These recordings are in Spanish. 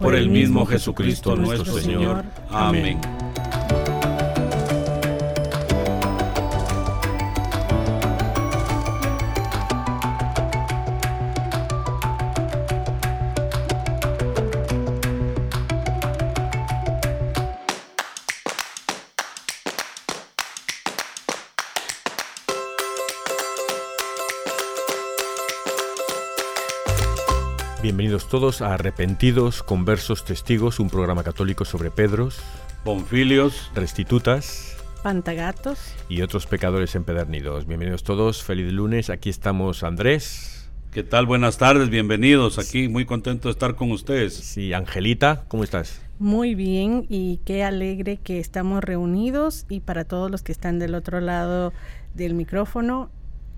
por el mismo Jesucristo nuestro Señor. Amén. Bienvenidos todos a Arrepentidos, Conversos, Testigos, un programa católico sobre Pedros, Bonfilios, Restitutas, Pantagatos y otros pecadores empedernidos. Bienvenidos todos, feliz lunes, aquí estamos Andrés. ¿Qué tal? Buenas tardes, bienvenidos aquí, muy contento de estar con ustedes. Sí, Angelita, ¿cómo estás? Muy bien y qué alegre que estamos reunidos y para todos los que están del otro lado del micrófono,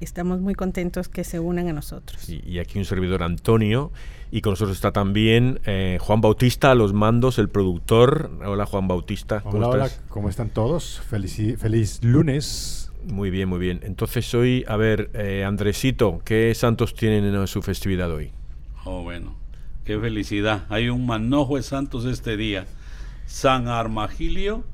estamos muy contentos que se unan a nosotros. y aquí un servidor Antonio y con nosotros está también eh, Juan Bautista a los mandos, el productor. Hola Juan Bautista. ¿cómo hola, estás? hola, ¿cómo están todos? Feliz, feliz lunes. Muy bien, muy bien. Entonces hoy, a ver, eh, Andresito, ¿qué santos tienen en su festividad hoy? Oh, bueno, qué felicidad. Hay un manojo de santos este día. San Armagilio,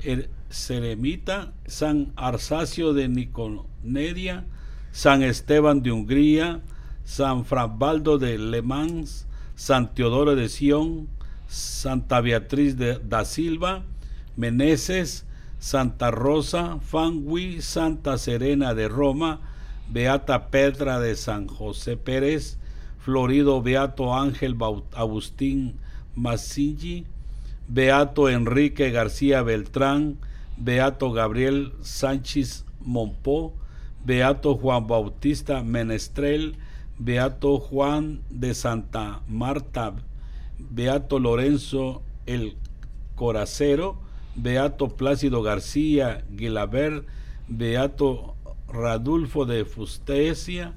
el Seremita, San Arsacio de Niconedia, San Esteban de Hungría, San Frasbaldo de Le Mans, San Teodoro de Sion, Santa Beatriz de da Silva, Meneses, Santa Rosa, Fangui, Santa Serena de Roma, Beata Petra de San José Pérez, Florido Beato Ángel Agustín Masilli, Beato Enrique García Beltrán, Beato Gabriel Sánchez Monpó, Beato Juan Bautista Menestrel, Beato Juan de Santa Marta, Beato Lorenzo el Coracero, Beato Plácido García Guilaber, Beato Radulfo de Fustesia,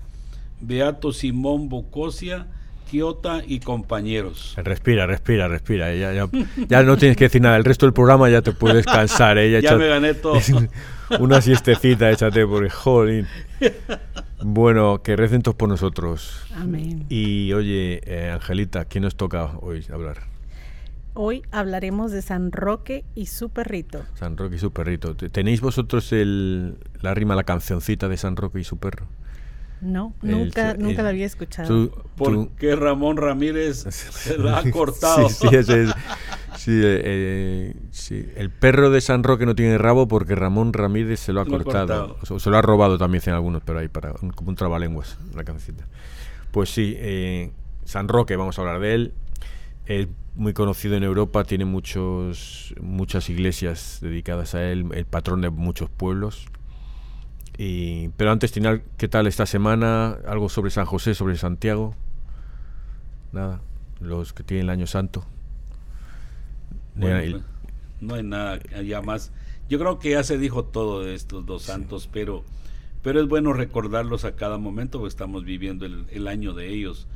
Beato Simón Bocosia, Quiota y compañeros. Respira, respira, respira. Ya, ya, no tienes que decir nada. El resto del programa ya te puedes cansar. ¿eh? Ya, me gané todo. Una siestecita, échate por el jolín. Bueno, que recen todos por nosotros. Amén. Y oye, eh, Angelita, ¿quién nos toca hoy hablar? Hoy hablaremos de San Roque y su perrito. San Roque y su perrito. ¿Tenéis vosotros el, la rima, la cancioncita de San Roque y su perro? No, nunca, nunca la había escuchado. ¿Por qué Ramón Ramírez se la ha cortado? sí, sí, es, sí, eh, sí, el perro de San Roque no tiene rabo porque Ramón Ramírez se lo ha cortado. se lo ha robado también, dicen algunos, pero ahí para como un trabalenguas, la cancioncita. Pues sí, eh, San Roque, vamos a hablar de él. Es muy conocido en Europa, tiene muchos, muchas iglesias dedicadas a él, el patrón de muchos pueblos pero antes, ¿qué tal esta semana? ¿Algo sobre San José, sobre Santiago? Nada. Los que tienen el año santo. Pues, no hay nada ya más. Yo creo que ya se dijo todo de estos dos santos, pero, pero es bueno recordarlos a cada momento porque estamos viviendo el, año de ellos.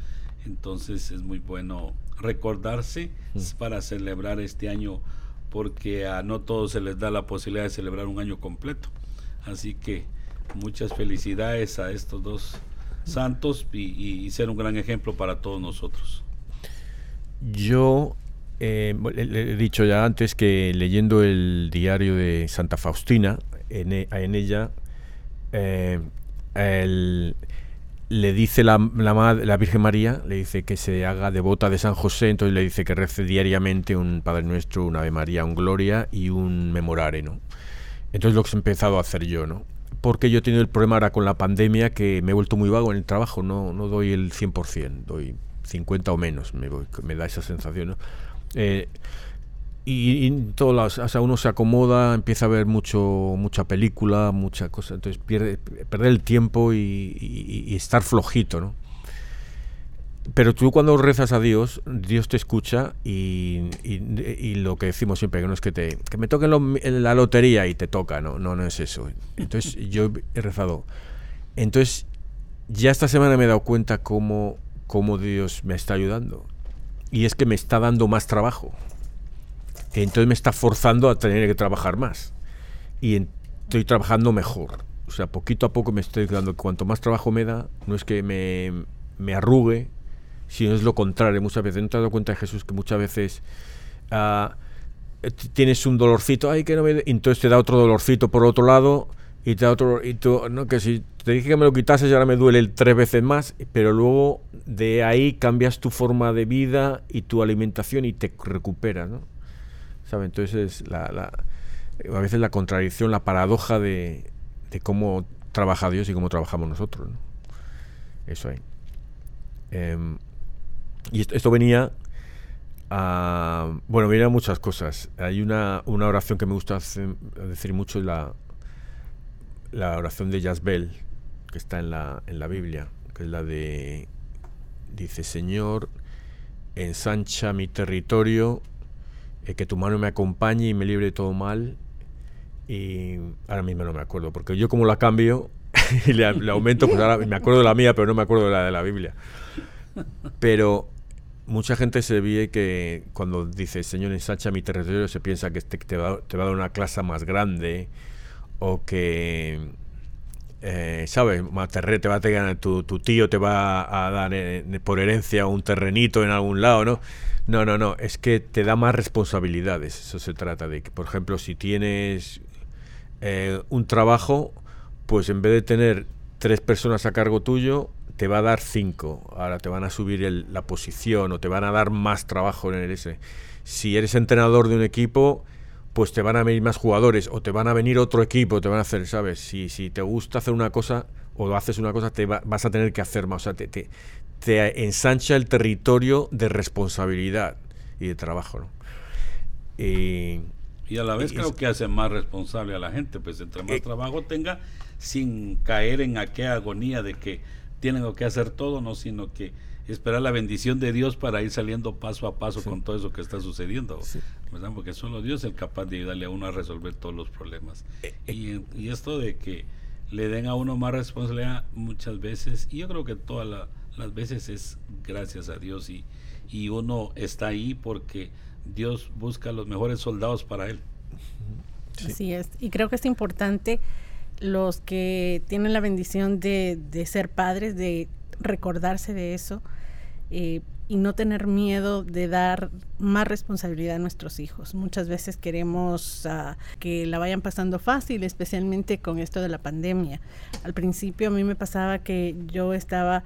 Entonces es muy bueno recordarse para celebrar este año porque a no todos se les da la posibilidad de celebrar un año completo. Así que muchas felicidades a estos dos santos y, ser un gran ejemplo para todos nosotros. Yo eh, he dicho ya antes que leyendo el diario de Santa Faustina, en, e, ella eh, le dice la, la, Virgen María, le dice que se haga devota de San José, entonces le dice que rece diariamente un Padre Nuestro, un Ave María, un Gloria y un Memorare, ¿no? Entonces lo que he empezado a hacer yo, ¿no? Porque yo he tenido el problema ahora con la pandemia que me he vuelto muy vago en el trabajo, no, no doy el 100%, doy 50 o menos, me, me da esa sensación, ¿no? Eh, y, y todas las, uno se acomoda, empieza a ver mucho, mucha película, mucha cosa, entonces pierde, perder el tiempo y, estar flojito, ¿no? Pero tú cuando rezas a Dios, Dios te escucha y, lo que decimos siempre, que no es que te que me toquen en la lotería y te toca, no, no, no es eso. Entonces yo he rezado. Entonces ya esta semana me he dado cuenta cómo, cómo Dios me está ayudando. Y es que me está dando más trabajo entonces me está forzando a tener que trabajar más. Y estoy trabajando mejor. O sea, poquito a poco me estoy dando cuanto más trabajo me da, no es que me, me arrugue, sino es lo contrario. Muchas veces, ¿no te has dado cuenta, Jesús, que muchas veces uh, tienes un dolorcito, ay, que no me... Entonces te da otro dolorcito por otro lado, y te da otro... Y tú, no, que si te dije que me lo quitases ahora me duele tres veces más, pero luego de ahí cambias tu forma de vida y tu alimentación y te recuperas, ¿no? Entonces, la, a veces la contradicción, la paradoja de, cómo trabaja Dios y cómo trabajamos nosotros. Eso hay. Em, y esto, venía a. Bueno, venía a muchas cosas. Hay una, una oración que me gusta decir mucho, la, la oración de Yazbel, que está en la, en la Biblia, que es la de. Dice: Señor, ensancha mi territorio eh, que tu mano me acompañe y me libre de todo mal. Y ahora mismo no me acuerdo, porque yo como la cambio y le, aumento, pues ahora me acuerdo de la mía, pero no me acuerdo de la de la Biblia. Pero mucha gente se ve que cuando dice Señor ensancha mi territorio se piensa que te, te, va, te va a dar una clase más grande o que eh, ¿sabes? Te va a tener, tu, tu, tío te va a dar eh, por herencia un terrenito en algún lado, ¿no? No, no, no, es que te da más responsabilidades, eso se trata de que, por ejemplo, si tienes eh, un trabajo, pues en vez de tener tres personas a cargo tuyo, te va a dar cinco, ahora te van a subir la posición o te van a dar más trabajo en el ese. Si eres entrenador de un equipo, pues te van a venir más jugadores o te van a venir otro equipo, te van a hacer, ¿sabes? Si, si te gusta hacer una cosa o haces una cosa, te vas a tener que hacer más. O sea, te, te, te, ensancha el territorio de responsabilidad y de trabajo, ¿no? y a la vez creo que hace más responsable a la gente, pues entre más eh, trabajo tenga, sin caer en aquella agonía de que tienen que hacer todo, no, sino que esperar la bendición de Dios para ir saliendo paso a paso con todo eso que está sucediendo. Porque solo Dios es capaz de ayudarle a uno a resolver todos los problemas. Eh, eh. y, esto de que le den a uno más responsabilidad muchas veces, y yo creo que todas las veces es gracias a Dios y, y uno está ahí porque Dios busca los mejores soldados para él. Así es. Y creo que es importante los que tienen la bendición de, de ser padres, de recordarse de eso eh, y no tener miedo de dar más responsabilidad a nuestros hijos. Muchas veces queremos ah, que la vayan pasando fácil, especialmente con esto de la pandemia. Al principio a mí me pasaba que yo estaba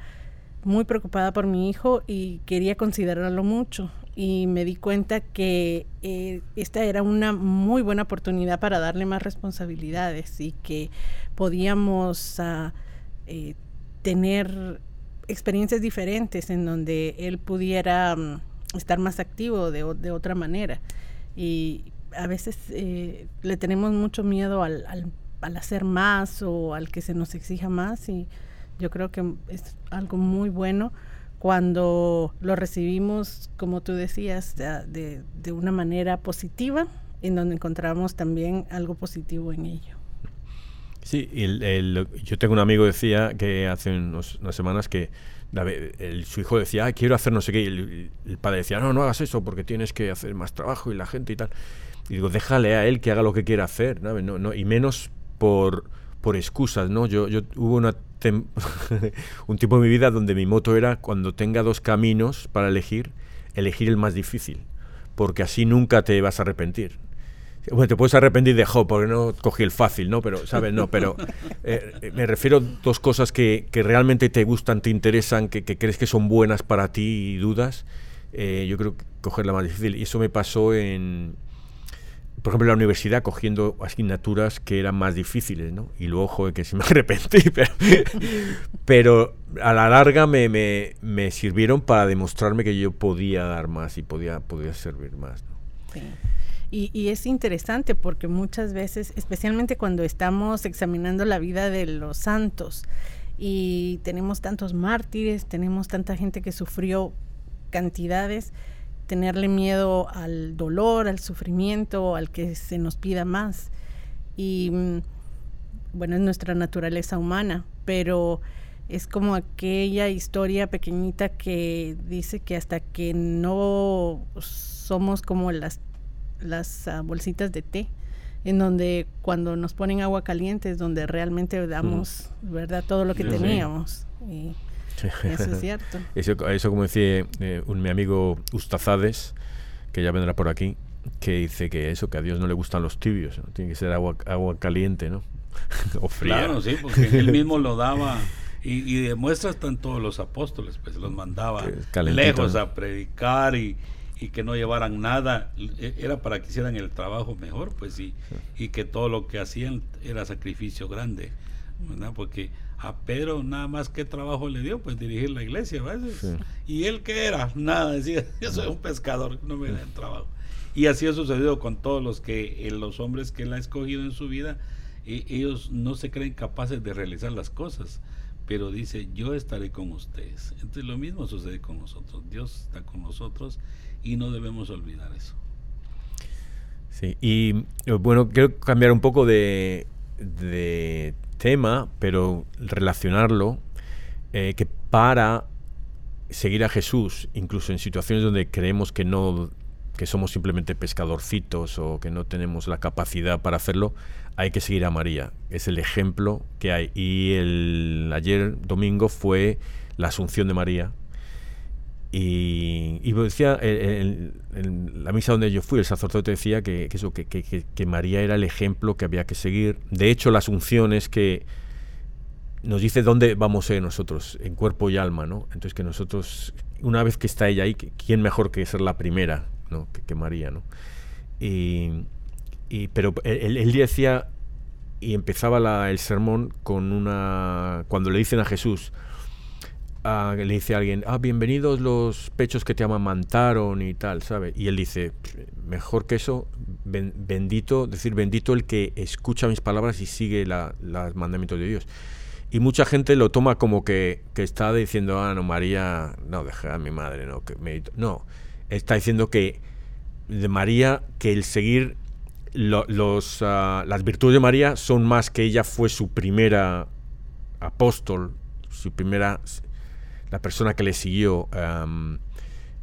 muy preocupada por mi hijo y quería considerarlo mucho y me di cuenta que eh, esta era una muy buena oportunidad para darle más responsabilidades y que podíamos ah, eh, tener experiencias diferentes en donde él pudiera mm, estar más activo de, otra manera. Y a veces eh, le tenemos mucho miedo al, al, hacer más o al que se nos exija más y yo creo que es algo muy bueno cuando lo recibimos, como tú decías, de, de una manera positiva, en donde encontramos también algo positivo en ello. Sí, el, yo tengo un amigo decía que hace unas semanas que su hijo decía, quiero hacer no sé qué, y el, padre decía, no, no hagas eso porque tienes que hacer más trabajo y la gente y tal. Y digo, déjale a él que haga lo que quiera hacer, No, no, y menos por, por excusas, ¿no? Yo, yo hubo una un tiempo de mi vida donde mi moto era cuando tenga dos caminos para elegir, elegir el más difícil, porque así nunca te vas a arrepentir. Bueno, te puedes arrepentir de jo, porque no cogí el fácil, ¿no? Pero, ¿sabes? No, pero eh, me refiero a dos cosas que, que, realmente te gustan, te interesan, que, que, crees que son buenas para ti y dudas. Eh, yo creo que coger la más difícil. Y eso me pasó en, por ejemplo, la universidad cogiendo asignaturas que eran más difíciles, ¿no? Y luego, joder, que sí me arrepentí, pero, a la larga me, me, me, sirvieron para demostrarme que yo podía dar más y podía, podía servir más, ¿no? Sí. Y, es interesante porque muchas veces, especialmente cuando estamos examinando la vida de los santos y tenemos tantos mártires, tenemos tanta gente que sufrió cantidades, tenerle miedo al dolor, al sufrimiento, al que se nos pida más. Y mm, bueno, es nuestra naturaleza humana, pero es como aquella historia pequeñita que dice que hasta que no somos como las las ah, bolsitas de té, en donde cuando nos ponen agua caliente es donde realmente damos, ¿verdad? Todo lo que teníamos. Y eso es cierto. eso, como decía eh, un, mi amigo Ustazades, que ya vendrá por aquí, que dice que eso, que a Dios no le gustan los tibios, tiene que ser agua, agua caliente, ¿no? o fría. Claro, sí, porque él mismo lo daba. Y, y demuestra están todos los apóstoles, pues los mandaba lejos a predicar y, y que no llevaran nada, e, era para que hicieran el trabajo mejor, pues sí, y que todo lo que hacían era sacrificio grande, ¿verdad? Porque a Pedro nada más que trabajo le dio, pues dirigir la iglesia. Y él que era, nada, decía, yo soy un pescador, no me el trabajo. Y así ha sucedido con todos los que, eh, los hombres que él ha escogido en su vida, y ellos no se creen capaces de realizar las cosas, pero dice, yo estaré con ustedes. Entonces lo mismo sucede con nosotros, Dios está con nosotros y no debemos olvidar eso. Sí, y eh, bueno, quiero cambiar un poco de, tema, pero relacionarlo, eh, que para seguir a Jesús, incluso en situaciones donde creemos que no que somos simplemente pescadorcitos o que no tenemos la capacidad para hacerlo, hay que seguir a María. Es el ejemplo que hay. Y el ayer domingo fue la Asunción de María, y, decía, en, la misa donde yo fui, el sacerdote decía que, eso, que, que, María era el ejemplo que había que seguir. De hecho, la asunción es que nos dice dónde vamos a nosotros, en cuerpo y alma, ¿no? Entonces que nosotros, una vez que está ella ahí, ¿quién mejor que ser la primera, ¿no? Que, María, ¿no? Y, pero él, él, decía, y empezaba el sermón con una, cuando le dicen a Jesús, le dice a alguien, ah, bienvenidos los pechos que te amamantaron y tal, ¿sabe? Y él dice, mejor que eso, bendito, decir, bendito el que escucha mis palabras y sigue los mandamientos de Dios. Y mucha gente lo toma como que, que está diciendo, ah, no, María, no, deja a mi madre, no, que No, está diciendo que de María, que el seguir los, ah, las virtudes de María son más que ella fue su primera apóstol, su primera la persona que le siguió,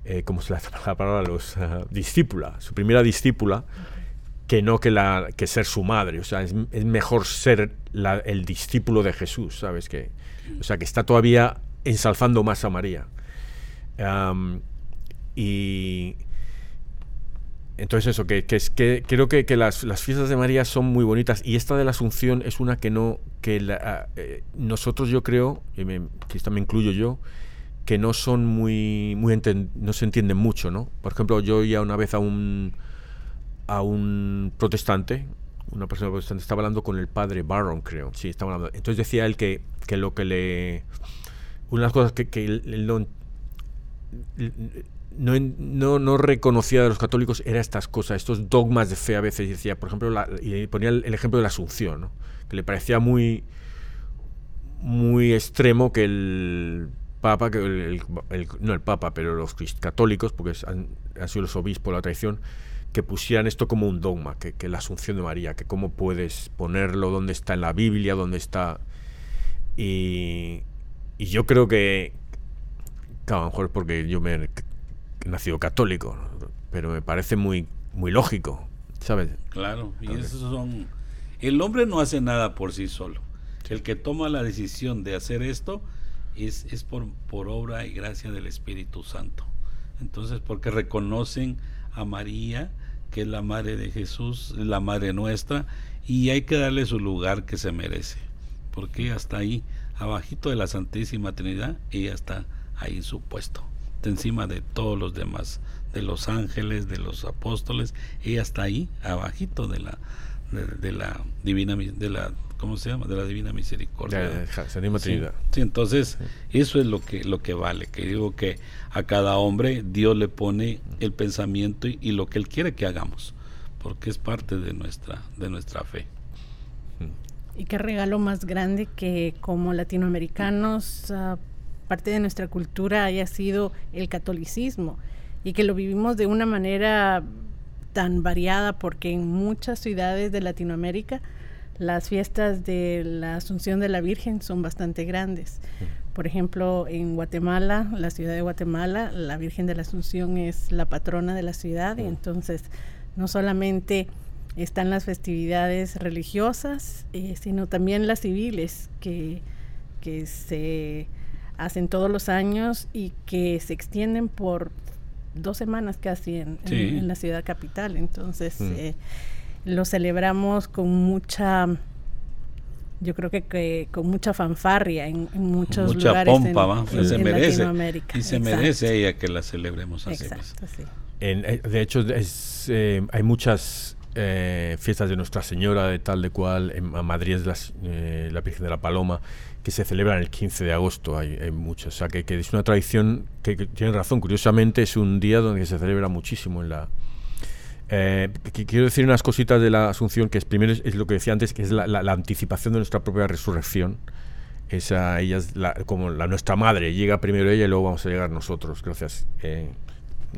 eh, como se la, la palabra, los uh, discípula, su primera discípula, que no que, la, que ser su madre. O sea, es, mejor ser el discípulo de Jesús, ¿sabes? Que, o sea, que está todavía ensalzando más a María. y entonces eso, que, que, es, que creo que, las, fiestas de María son muy bonitas y esta de la Asunción es una que no, que la, eh, nosotros yo creo, y me, que esta me incluyo yo, que no son muy, muy no se entienden mucho, ¿no? Por ejemplo, yo oía una vez a un a un protestante, una persona protestante, estaba hablando con el padre Barron, creo. Sí, estaba hablando. Entonces decía él que, que lo que le... Una de las cosas que, que él no, no, no, reconocía de los católicos era estas cosas, estos dogmas de fe a veces. decía, por ejemplo, y ponía el, ejemplo de la Asunción, ¿no? que le parecía muy, muy extremo que el Papa, que no el Papa, pero los católicos, porque han, sido los obispos la tradición, que pusieran esto como un dogma, que, la Asunción de María, que cómo puedes ponerlo, dónde está en la Biblia, dónde está. Y, y yo creo que, a lo mejor porque yo me nacido católico, pero me parece muy, muy lógico, ¿sabes? Claro, y esos son... El hombre no hace nada por sí solo. El que toma la decisión de hacer esto es, es por, por obra y gracia del Espíritu Santo. Entonces, porque reconocen a María, que es la madre de Jesús, la madre nuestra, y hay que darle su lugar que se merece, porque hasta ahí, abajito de la Santísima Trinidad, ella está ahí en su puesto, encima de todos los demás, de los ángeles, de los apóstoles, ella está ahí, abajito de la, de, la divina, de la ¿cómo se llama? De la Divina Misericordia. Sí, entonces eso es lo que lo que vale, que digo que a cada hombre Dios le pone el pensamiento y, lo que él quiere que hagamos, porque es parte de nuestra de nuestra fe. Y qué regalo más grande que como latinoamericanos ah, parte de nuestra cultura haya sido el catolicismo y que lo vivimos de una manera tan variada porque en muchas ciudades de Latinoamérica las fiestas de la Asunción de la Virgen son bastante grandes. Por ejemplo, en Guatemala, la ciudad de Guatemala, la Virgen de la Asunción es la patrona de la ciudad y entonces no solamente están las festividades religiosas, eh, sino también las civiles que, que se hacen todos los años y que se extienden por dos semanas casi en, la ciudad capital. Entonces, eh, lo celebramos con mucha yo creo que, con mucha fanfarria en, muchos mucha lugares pompa, en, se merece. Y se merece ella que la celebremos así Exacto, eh, de hecho es, eh, hay muchas eh, fiestas de Nuestra Señora de tal de cual en Madrid es la Virgen de la Paloma que se celebran el 15 de agosto hay, hay muchas o sea que, es una tradición que, que tiene razón curiosamente es un día donde se celebra muchísimo en la eh, quiero decir unas cositas de la Asunción, que es primero es, lo que decía antes, que es la, anticipación de nuestra propia resurrección. Esa, ella es como la nuestra madre, llega primero ella y luego vamos a llegar nosotros, gracias. Eh,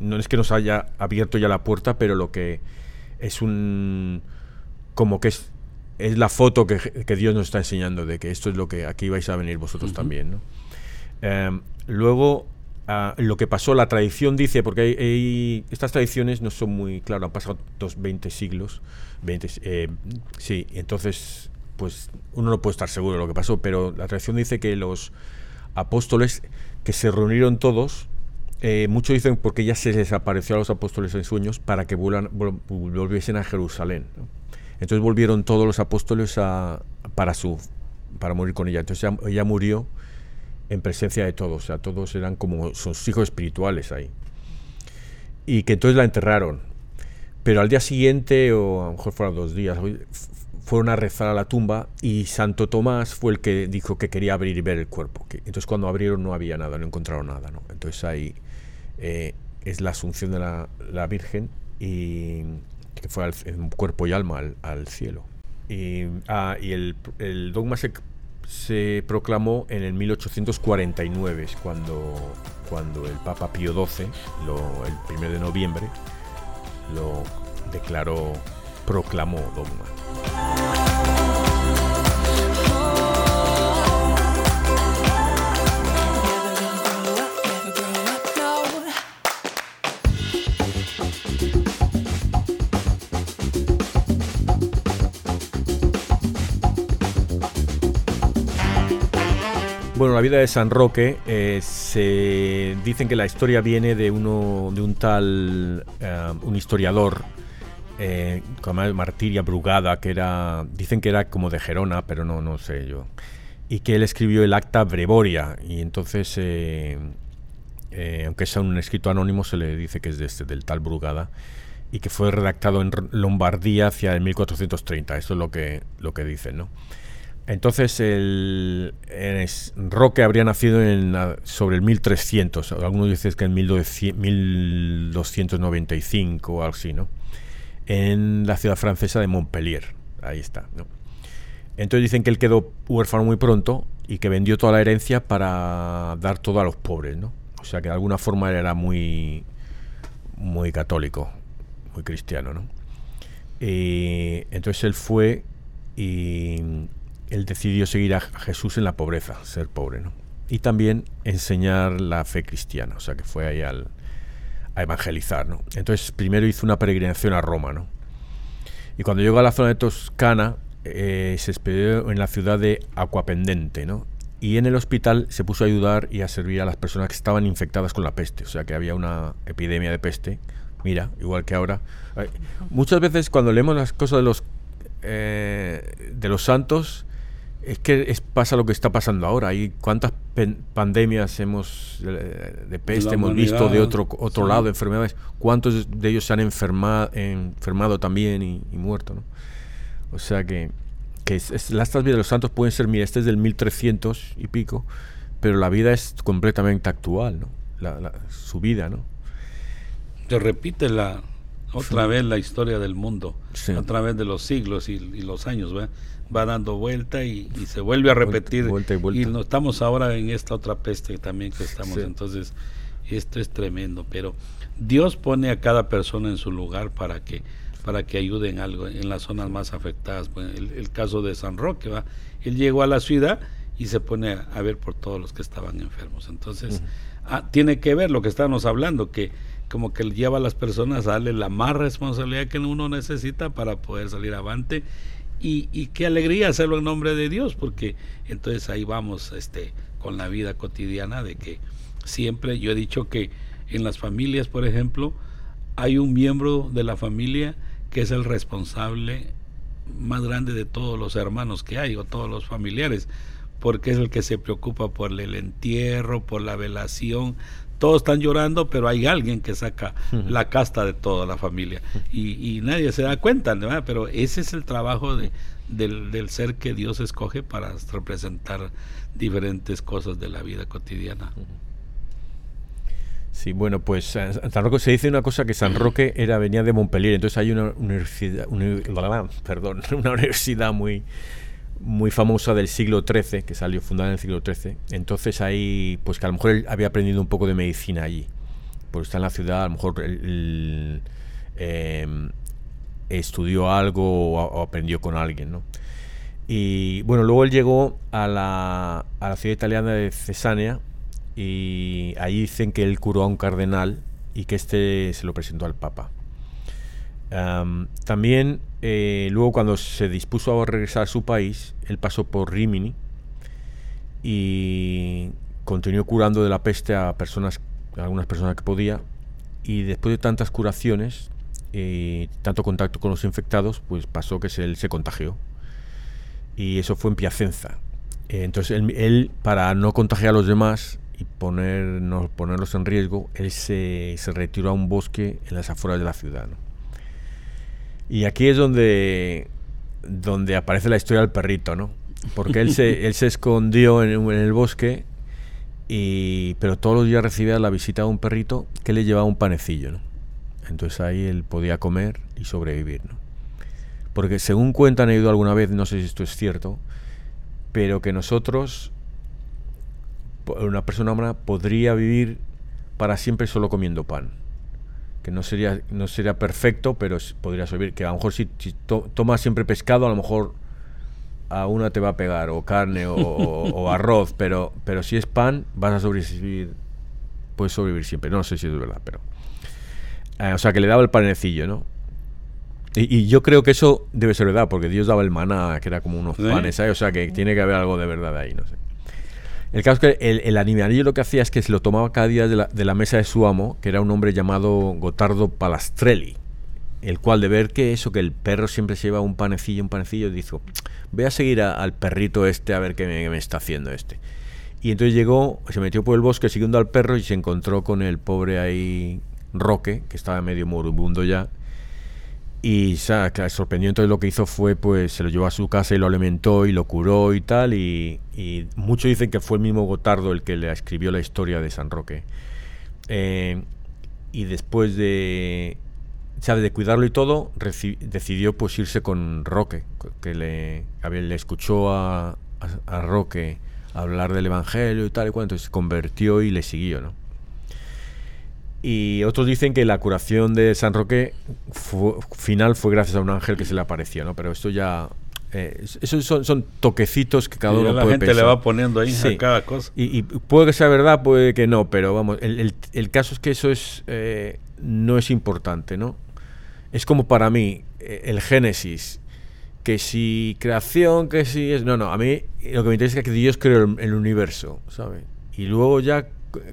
no es que nos haya abierto ya la puerta, pero lo que es un... como que es, es la foto que, Dios nos está enseñando de que esto es lo que aquí vais a venir vosotros también. ¿no? Eh, luego lo que pasó, la tradición dice, porque hay, estas tradiciones no son muy, claro, han pasado dos, 20 siglos, 20, eh, sí, entonces, pues uno no puede estar seguro de lo que pasó, pero la tradición dice que los apóstoles que se reunieron todos, eh, muchos dicen porque ya se les apareció a los apóstoles en sueños para que vuelan, volviesen a Jerusalén. Entonces volvieron todos los apóstoles a, para, su, para morir con ella. Entonces ella murió en presencia de todos, o sea, todos eran como sus hijos espirituales ahí. Y que entonces la enterraron. Pero al día siguiente, o a lo mejor fueron dos días, fueron a rezar a la tumba y Santo Tomás fue el que dijo que quería abrir y ver el cuerpo. Entonces cuando abrieron no había nada, no encontraron nada. Entonces ahí eh, es la asunción de la, la, Virgen y que fue al, en cuerpo y alma al, al cielo. Y, ah, y el, el, dogma se proclamó en el 1849, cuando, cuando el Papa Pío XII, el 1 de noviembre, lo declaró, proclamó dogma. Bueno, la vida de San Roque, eh, se dicen que la historia viene de uno, de un tal, eh, un historiador, eh, Martiria Brugada, que era, dicen que era como de Gerona, pero no, no sé yo, y que él escribió el Acta Brevoria, y entonces, aunque sea un escrito anónimo, se le dice que es de este, del tal Brugada, y que fue redactado en Lombardía hacia el 1430, eso es lo que, lo que dicen, ¿no? Entonces, el, Roque habría nacido en, sobre el 1300, algunos dicen que en 1295 o algo así, ¿no? En la ciudad francesa de Montpellier, ahí está. Entonces dicen que él quedó huérfano muy pronto y que vendió toda la herencia para dar todo a los pobres, ¿no? O sea que de alguna forma era muy, muy católico, muy cristiano, ¿no? Y entonces él fue y él decidió seguir a Jesús en la pobreza, ser pobre, ¿no? y también enseñar la fe cristiana, o sea que fue ahí a evangelizar, ¿no? Entonces primero hizo una peregrinación a Roma, ¿no? Y cuando llegó a la zona de Toscana, eh, se expedió en la ciudad de Aquapendente, ¿no? Y en el hospital se puso a ayudar y a servir a las personas que estaban infectadas con la peste, o sea que había una epidemia de peste. Mira, igual que ahora. Muchas veces cuando leemos las cosas de los eh, de los santos, es que es, pasa lo que está pasando ahora. ¿Y cuántas pandemias hemos de, peste hemos visto de otro otro lado, enfermedades? ¿Cuántos de ellos se han enfermado, enfermado también y, muerto? ¿no? O sea que, que es, las vidas de los santos pueden ser, mira, este es del 1300 y pico, pero la vida es completamente actual, ¿no? su vida, ¿no? Se repite la, otra vez la historia del mundo a través de los siglos y, los años, ¿verdad? va dando vuelta y, y, se vuelve a repetir. y, no estamos ahora en esta otra peste también que estamos. Entonces, esto es tremendo. Pero Dios pone a cada persona en su lugar para que para que ayuden algo en las zonas más afectadas. el, caso de San Roque, ¿va? él llegó a la ciudad y se pone a, ver por todos los que estaban enfermos. Entonces, ah, tiene que ver lo que estábamos hablando, que como que lleva a las personas a darle la más responsabilidad que uno necesita para poder salir avante. Y, qué alegría hacerlo en nombre de Dios, porque entonces ahí vamos este, con la vida cotidiana de que siempre, yo he dicho que en las familias, por ejemplo, hay un miembro de la familia que es el responsable más grande de todos los hermanos que hay o todos los familiares, porque es el que se preocupa por el entierro, por la velación, todos están llorando, pero hay alguien que saca la casta de toda la familia y, nadie se da cuenta, ¿verdad? pero ese es el trabajo de, del, ser que Dios escoge para representar diferentes cosas de la vida cotidiana. Sí, bueno, pues eh, San Roque se dice una cosa que San Roque era venía de Montpellier, entonces hay una universidad, perdón, una universidad muy muy famosa del siglo XIII, que salió fundada en el siglo XIII. Entonces ahí, pues que a lo mejor él había aprendido un poco de medicina allí. Pues está en la ciudad, a lo mejor él, em, estudió algo o, aprendió con alguien, ¿no? Y bueno, luego él llegó a la, a la ciudad italiana de Cesánea y ahí dicen que él curó a un cardenal y que este se lo presentó al Papa también, eh, luego cuando se dispuso a regresar a su país, él pasó por Rimini y continuó curando de la peste a personas, algunas personas que podía. Y después de tantas curaciones, eh, tanto contacto con los infectados, pues pasó que él se contagió. Y eso fue en Piacenza. Eh, entonces él, para no contagiar a los demás y ponernos, ponerlos en riesgo, él se retiró a un bosque en las afueras de la ciudad. Y aquí es donde, donde aparece la historia del perrito, ¿no? Porque él se, él se escondió en, el bosque, y, pero todos los días recibía la visita de un perrito que le llevaba un panecillo, ¿no? Entonces ahí él podía comer y sobrevivir, ¿no? Porque según cuentan, he ido alguna vez, no sé si esto es cierto, pero que nosotros, una persona humana, podría vivir para siempre solo comiendo pan que no sería no sería perfecto, pero podría servir. Que a lo mejor si, tomas siempre pescado, a lo mejor a una te va a pegar, o carne, o, arroz, pero, pero si es pan, vas a sobrevivir, puedes sobrevivir siempre. No sé si es verdad, pero... Eh, o sea, que le daba el panecillo, ¿no? Y, yo creo que eso debe ser verdad, porque Dios daba el maná, que era como unos panes, O sea, que tiene que haber algo de verdad ahí, no sé. El caso es que el, animalillo lo que hacía es que se lo tomaba cada día de la, mesa de su amo, que era un hombre llamado Gotardo Palastrelli, el cual de ver que eso, que el perro siempre se lleva un panecillo, un panecillo, dijo, voy a seguir al perrito este a ver qué me, está haciendo este. Y entonces llegó, se metió por el bosque siguiendo al perro y se encontró con el pobre ahí Roque, que estaba medio moribundo ya, y o sorprendió entonces lo que hizo fue, pues se lo llevó a su casa y lo alimentó y lo curó y tal. Y, muchos dicen que fue el mismo Gotardo el que le escribió la historia de San Roque. Eh, y después de, ¿sabes? de cuidarlo y todo, decidió pues irse con Roque, que le, le escuchó a, a, a Roque hablar del Evangelio y tal y cual, entonces se convirtió y le siguió, ¿no? Y otros dicen que la curación de San Roque final fue gracias a un ángel que se le apareció, ¿no? Pero esto ya Eh, esos son, toquecitos que cada uno la gente le va poniendo ahí a cada cosa. Y, puede que sea verdad, puede que no, pero vamos, el, el, caso es que eso es eh, no es importante, ¿no? Es como para mí eh, el Génesis, que si creación, que si es... No, no, a mí lo que me interesa es que Dios creó el, el universo, ¿sabes? Y luego ya,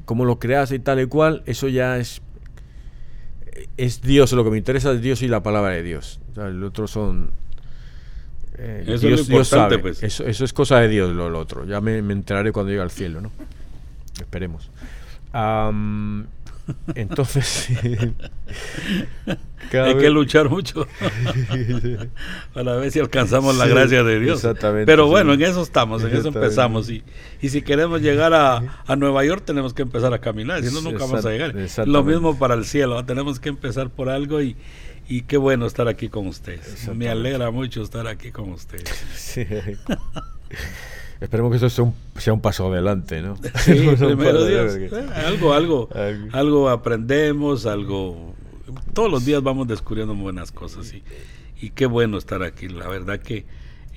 como lo creas y tal y cual, eso ya es es Dios, lo que me interesa es Dios y la palabra de Dios. O sea, el otro son... Eh, eso Dios, es Dios sabe. Pues. Eso, eso, es cosa de Dios, lo, otro. Ya me, me, enteraré cuando llegue al cielo, ¿no? Esperemos. Entonces, hay que luchar mucho para ver si alcanzamos la gracia de Dios. Pero bueno, en eso estamos, en eso empezamos. Y, y si queremos llegar a, a, Nueva York, tenemos que empezar a caminar, si no, nunca vamos a llegar. Lo mismo para el cielo, tenemos que empezar por algo y, y qué bueno estar aquí con ustedes. Me alegra mucho estar aquí con ustedes. Esperemos que eso sea un, sea un paso adelante, ¿no? Sí, primero Dios. Eh, algo, algo, algo aprendemos, algo... Todos los días vamos descubriendo buenas cosas y, y qué bueno estar aquí. La verdad que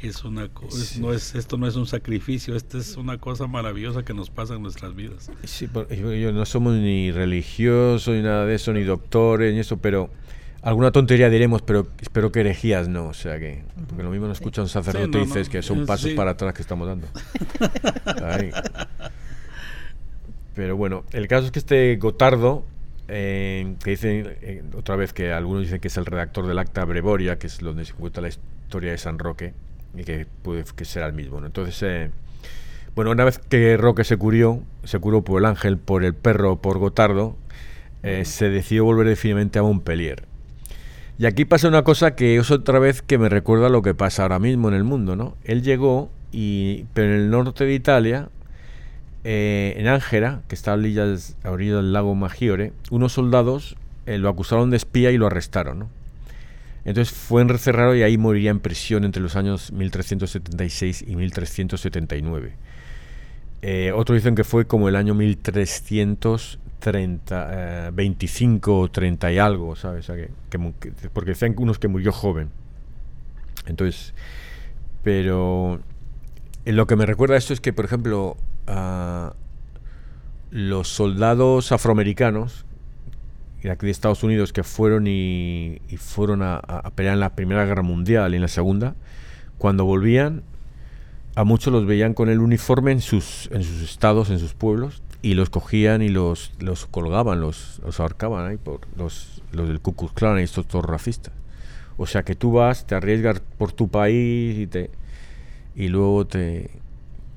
es una no es, esto no es un sacrificio, esto es una cosa maravillosa que nos pasa en nuestras vidas. Sí, yo, no somos ni religiosos ni nada de eso, ni doctores, ni eso, pero alguna tontería diremos, pero espero que herejías no. O sea que, porque lo mismo nos escucha un sacerdote y dices que son pasos para atrás que estamos dando. Pero bueno, el caso es que este Gotardo, eh, que dicen eh, otra vez que algunos dicen que es el redactor del acta Brevoria, que es donde se cuenta la historia de San Roque, y que puede que será el mismo. Entonces, eh, bueno, una vez que Roque se curó, se curó por el ángel, por el perro, por Gotardo, se decidió volver definitivamente a Montpellier. Y aquí pasa una cosa que es otra vez que me recuerda lo que pasa ahora mismo en el mundo, ¿no? Él llegó, y, pero en el norte de Italia, eh, en Ángera, que está a orillas, del lago Maggiore, unos soldados eh, lo acusaron de espía y lo arrestaron, ¿no? Entonces fue encerrado y ahí moriría en prisión entre los años 1376 y 1379. Eh, otros dicen que fue como el año 1300 30, 25 o 30 y algo, ¿sabes? que, porque decían unos que murió joven. Entonces, pero lo que me recuerda esto es que, por ejemplo, los soldados afroamericanos de aquí de Estados Unidos que fueron y, fueron a, a, pelear en la Primera Guerra Mundial y en la Segunda, cuando volvían, a muchos los veían con el uniforme en sus, en sus estados, en sus pueblos, y los cogían y los, los colgaban, los, los ahorcaban ahí por los, los del Ku Klux Klan y estos todos racistas. O sea que tú vas, te arriesgas por tu país y te y luego te,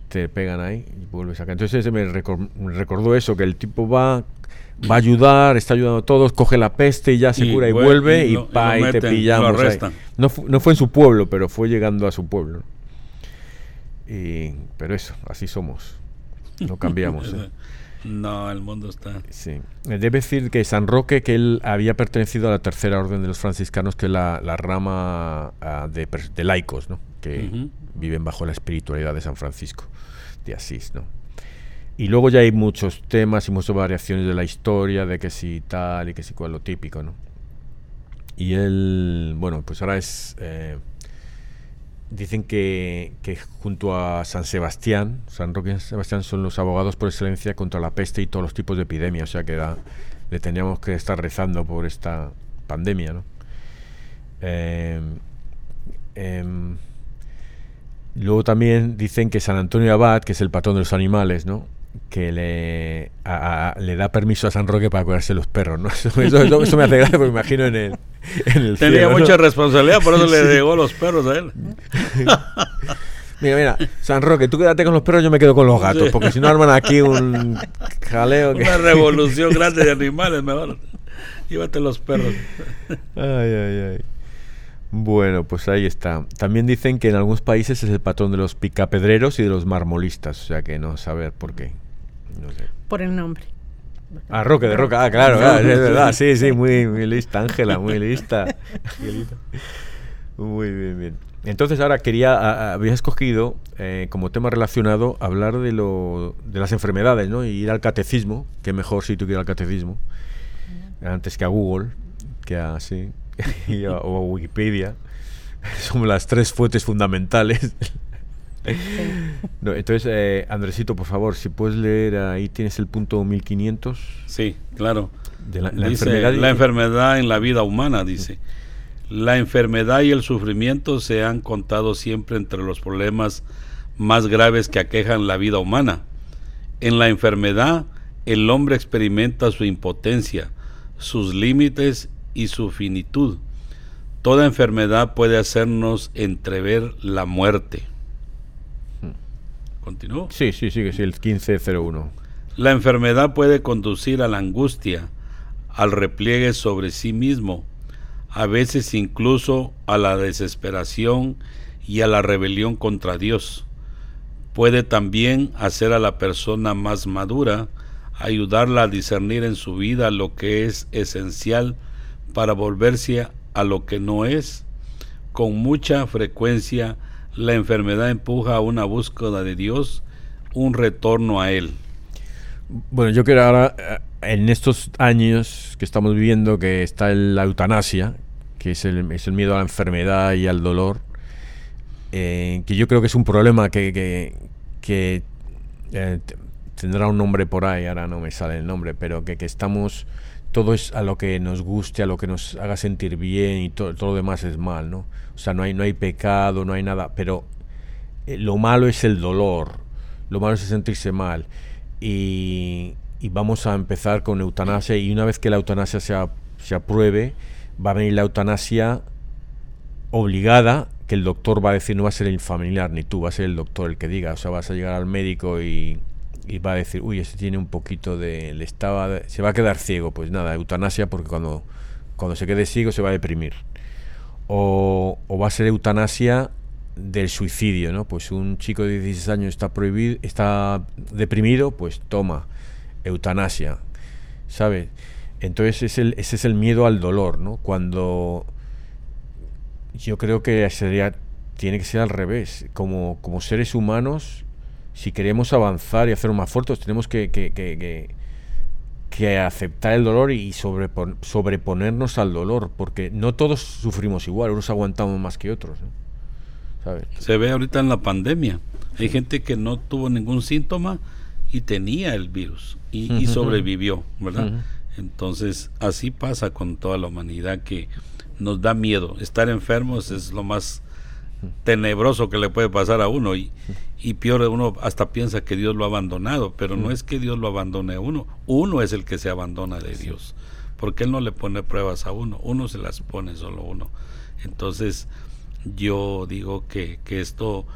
te pegan ahí y vuelves acá. Entonces me, recordó eso, que el tipo va, va a ayudar, está ayudando a todos, coge la peste y ya se cura y vuelve y, pa, y, te pillamos. No, no fue en su pueblo, pero fue llegando a su pueblo. Y, pero eso, así somos. No cambiamos. ¿eh? No, el mundo está. Sí. Debe decir que San Roque, que él había pertenecido a la tercera orden de los franciscanos, que es la, rama ah, de, laicos, ¿no? Que viven bajo la espiritualidad de San Francisco de Asís, ¿no? Y luego ya hay muchos temas y muchas variaciones de la historia, de que si tal y que si cual, lo típico, ¿no? Y él, bueno, pues ahora es. Eh, Dicen que, junto a San Sebastián, San Roque y San Sebastián son los abogados por excelencia contra la peste y todos los tipos de epidemias, o sea que le teníamos que estar rezando por esta pandemia. ¿no? Em, em, luego también dicen que San Antonio Abad, que es el patrón de los animales, ¿no? Que le, le da permiso a San Roque para curarse los perros, ¿no? Eso, me hace gracia porque me imagino en el, en Tenía mucha responsabilidad, por eso le llegó los perros a él. Mira, mira, San Roque, tú quédate con los perros, yo me quedo con los gatos, porque si no arman aquí un jaleo. Una revolución grande de animales, mejor. Llévate los perros. Ay, ay, ay. Bueno, pues ahí está. También dicen que en algunos países es el patrón de los picapedreros y de los marmolistas, o sea que no saber por qué. Por el nombre. Ah, Roque de Roca, ah, claro, ah, es verdad, sí, sí, muy, muy lista, Ángela, muy lista. muy bien, bien. Entonces ahora quería, había escogido eh, como tema relacionado hablar de, lo, de las enfermedades, ¿no? Y ir al catecismo, que mejor sitio que ir al catecismo, antes que a Google, que a, sí, o a Wikipedia. Son las tres fuentes fundamentales. Entonces, eh, Andresito, por favor, si puedes leer, ahí tienes el punto 1500. Sí, claro. la, enfermedad la enfermedad en la vida humana, dice. La enfermedad y el sufrimiento se han contado siempre entre los problemas más graves que aquejan la vida humana. En la enfermedad, el hombre experimenta su impotencia, sus límites y su finitud. Toda enfermedad puede hacernos entrever la muerte. ¿Continúo? Sí, sí, sí, sí, el 1501. La enfermedad puede conducir a la angustia, al repliegue sobre sí mismo, a veces incluso a la desesperación y a la rebelión contra Dios. Puede también hacer a la persona más madura, ayudarla a discernir en su vida lo que es esencial para volverse a lo que no es. Con mucha frecuencia la enfermedad empuja a una búsqueda de Dios, un retorno a Él. Bueno, yo creo ahora, eh, en estos años que estamos viviendo, que está la eutanasia, que es el, es el miedo a la enfermedad y al dolor, eh, que yo creo que es un problema que, que, eh, tendrá un nombre por ahí, ahora no me sale el nombre, pero que, que, estamos, todo es a lo que nos guste, a lo que nos haga sentir bien y todo, todo lo demás es mal, ¿no? O sea, no hay, no hay pecado, no hay nada, pero eh, lo malo es el dolor, lo malo es sentirse mal. Y, y, vamos a empezar con eutanasia y una vez que la eutanasia se, se apruebe, va a venir la eutanasia obligada, que el doctor va a decir, no va a ser el familiar, ni tú, va a ser el doctor el que diga, o sea, vas a llegar al médico y, y va a decir, uy, este tiene un poquito de, le estaba, se va a quedar ciego, pues nada, eutanasia porque cuando, cuando se quede ciego se va a deprimir. O, o va a ser eutanasia del suicidio, ¿no? Pues un chico de 16 años está prohibido, está deprimido, pues toma, eutanasia, ¿sabes? Entonces es el, ese es el miedo al dolor, ¿no? Cuando yo creo que sería, tiene que ser al revés. Como, como seres humanos, si queremos avanzar y hacer más fuertes, tenemos que, que, que, que aceptar el dolor y sobreponernos al dolor, porque no todos sufrimos igual, unos aguantamos más que otros. Se ve ahorita en la pandemia. Hay gente que no tuvo ningún síntoma y tenía el virus y, sobrevivió, ¿verdad? Entonces, así pasa con toda la humanidad que nos da miedo. Estar enfermos es lo más tenebroso que le puede pasar a uno y, y peor uno hasta piensa que Dios lo ha abandonado, pero no es que Dios lo abandone a uno, uno es el que se abandona de Dios, porque Él no le pone pruebas a uno, uno se las pone solo uno. Entonces yo digo que, que esto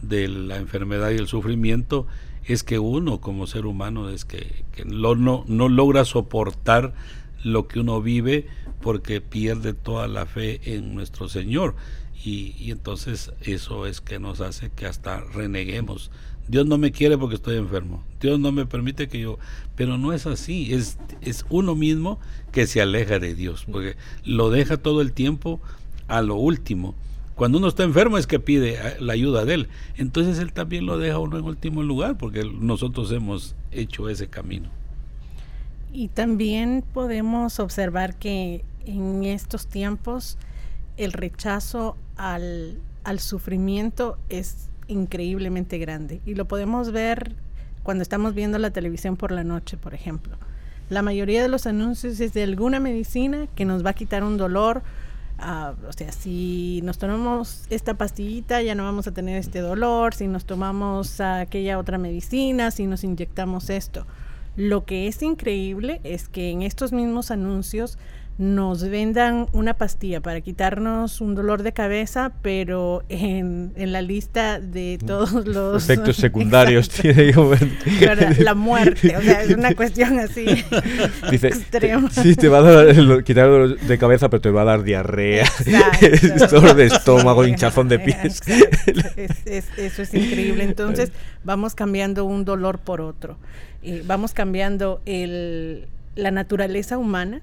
de la enfermedad y el sufrimiento es que uno como ser humano es que, no, no logra soportar lo que uno vive porque pierde toda la fe en nuestro Señor. Y, entonces eso es que nos hace que hasta reneguemos. Dios no me quiere porque estoy enfermo. Dios no me permite que yo... Pero no es así. Es, es uno mismo que se aleja de Dios. Porque lo deja todo el tiempo a lo último. Cuando uno está enfermo es que pide eh, la ayuda de Él. Entonces Él también lo deja uno en último lugar porque nosotros hemos hecho ese camino. Y también podemos observar que en estos tiempos el rechazo al, al sufrimiento es increíblemente grande. Y lo podemos ver cuando estamos viendo la televisión por la noche, por ejemplo. La mayoría de los anuncios es de alguna medicina que nos va a quitar un dolor o sea, si nos tomamos esta pastillita ya no vamos a tener este dolor, si nos tomamos aquella otra medicina, si nos inyectamos esto. Lo que es increíble es que en estos mismos anuncios nos vendan una pastilla para quitarnos un dolor de cabeza, pero en, en la lista de mm. todos los efectos secundarios tiene la muerte, o sea, es una cuestión así Dice, extrema. sí, te va a dar el, quitar dolor de cabeza, pero te va a dar diarrea, dolor de estómago, hinchazón de pies. eso es increíble. Entonces, vamos cambiando un dolor por otro. y vamos cambiando el, la naturaleza humana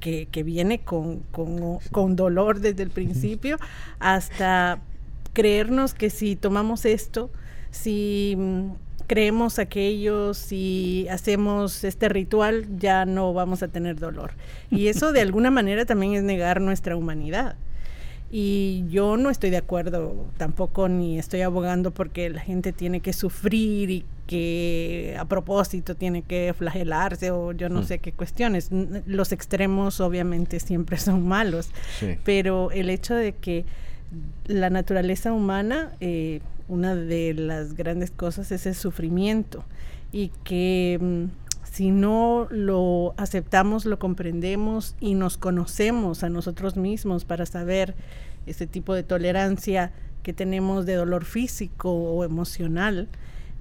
que, viene con, con, dolor desde el principio, hasta creernos que si tomamos esto, si mm, creemos aquello, si hacemos este ritual, ya no vamos a tener dolor. Y eso de alguna manera también es negar nuestra humanidad. Y yo no estoy de acuerdo tampoco ni estoy abogando porque la gente tiene que sufrir y que a propósito tiene que flagelarse o yo no mm. sé qué cuestiones. Los extremos obviamente siempre son malos, pero el hecho de que la naturaleza humana, eh, una de las grandes cosas es el sufrimiento y que mm, si no lo aceptamos, lo comprendemos y nos conocemos a nosotros mismos para saber ese tipo de tolerancia que tenemos de dolor físico o emocional,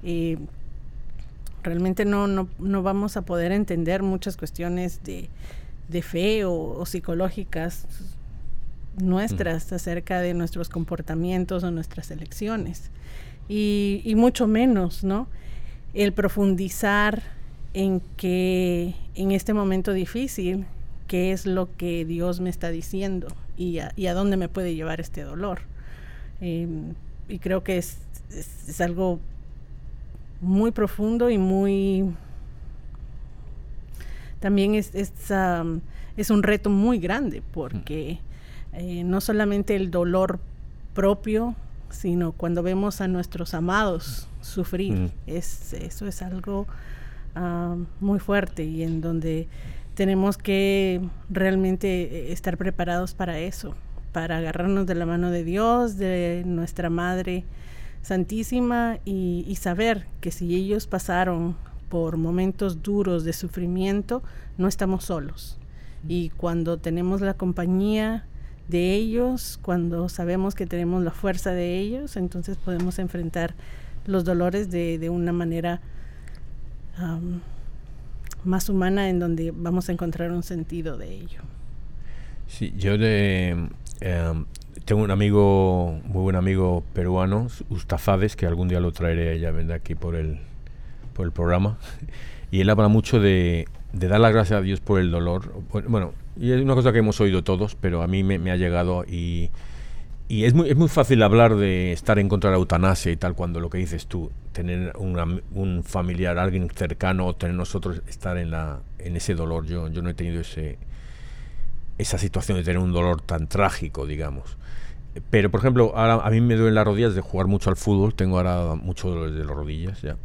eh, realmente no, no, no, vamos a poder entender muchas cuestiones de, fe o, psicológicas nuestras acerca de nuestros comportamientos o nuestras elecciones. Y, y mucho menos, ¿no? El profundizar en que en este momento difícil, qué es lo que Dios me está diciendo y a, y a dónde me puede llevar este dolor. Em, y creo que es, es, algo muy profundo y muy... También es, es, es un reto muy grande porque eh, no solamente el dolor propio, sino cuando vemos a nuestros amados sufrir, mm. es, eso es algo Ah, muy fuerte y en donde tenemos que realmente estar preparados para eso, para agarrarnos de la mano de Dios, de nuestra Madre Santísima y, saber que si ellos pasaron por momentos duros de sufrimiento, no estamos solos. Y cuando tenemos la compañía de ellos, cuando sabemos que tenemos la fuerza de ellos, entonces podemos enfrentar los dolores de, de una manera más humana en donde vamos a encontrar un sentido de ello. Sí, yo de, em, tengo un amigo, muy buen amigo peruano, Ustafades, que algún día lo traeré, ella vendrá aquí por el, por el programa, y él habla mucho de, de dar las gracias a Dios por el dolor. Bueno, y es una cosa que hemos oído todos, pero a mí me, me ha llegado y y es muy, es muy fácil hablar de estar en contra de la eutanasia y tal, cuando lo que dices tú, tener un familiar, alguien cercano, o tener nosotros, estar en, la, en ese dolor. Yo, yo no he tenido ese, esa situación de tener un dolor tan trágico, digamos. Pero, por ejemplo, ahora a mí me duelen las rodillas de jugar mucho al fútbol, tengo ahora mucho dolor de las rodillas ya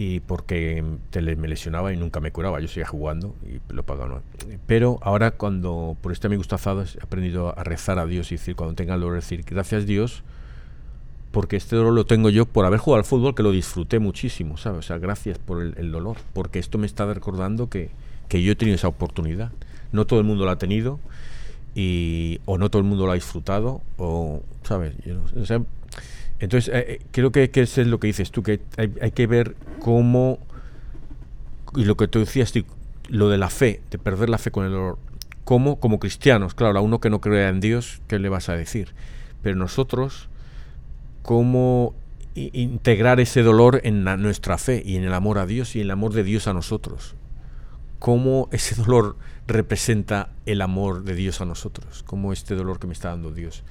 y porque me lesionaba y nunca me curaba, yo seguía jugando y lo pagaba. Pero ahora cuando por este amigo estafado he aprendido a rezar a Dios y decir, cuando tenga el dolor, decir, gracias Dios, porque este dolor lo tengo yo por haber jugado al fútbol, que lo disfruté muchísimo, ¿sabes? O sea, gracias por el, dolor, porque esto me está recordando que, que, yo he tenido esa oportunidad. No todo el mundo la ha tenido, y, o no todo el mundo lo ha disfrutado, o, ¿sabes? Yo o sea, entonces, eh, eh, creo que, que, eso es lo que dices tú, que hay, que ver cómo, y lo que tú decías, lo de la fe, de perder la fe con el dolor, cómo como cristianos, claro, a uno que no crea en Dios, ¿qué le vas a decir? Pero nosotros, cómo integrar ese dolor en nuestra fe y en el amor a Dios y en el amor de Dios a nosotros. Cómo ese dolor representa el amor de Dios a nosotros, cómo este dolor que me está dando Dios.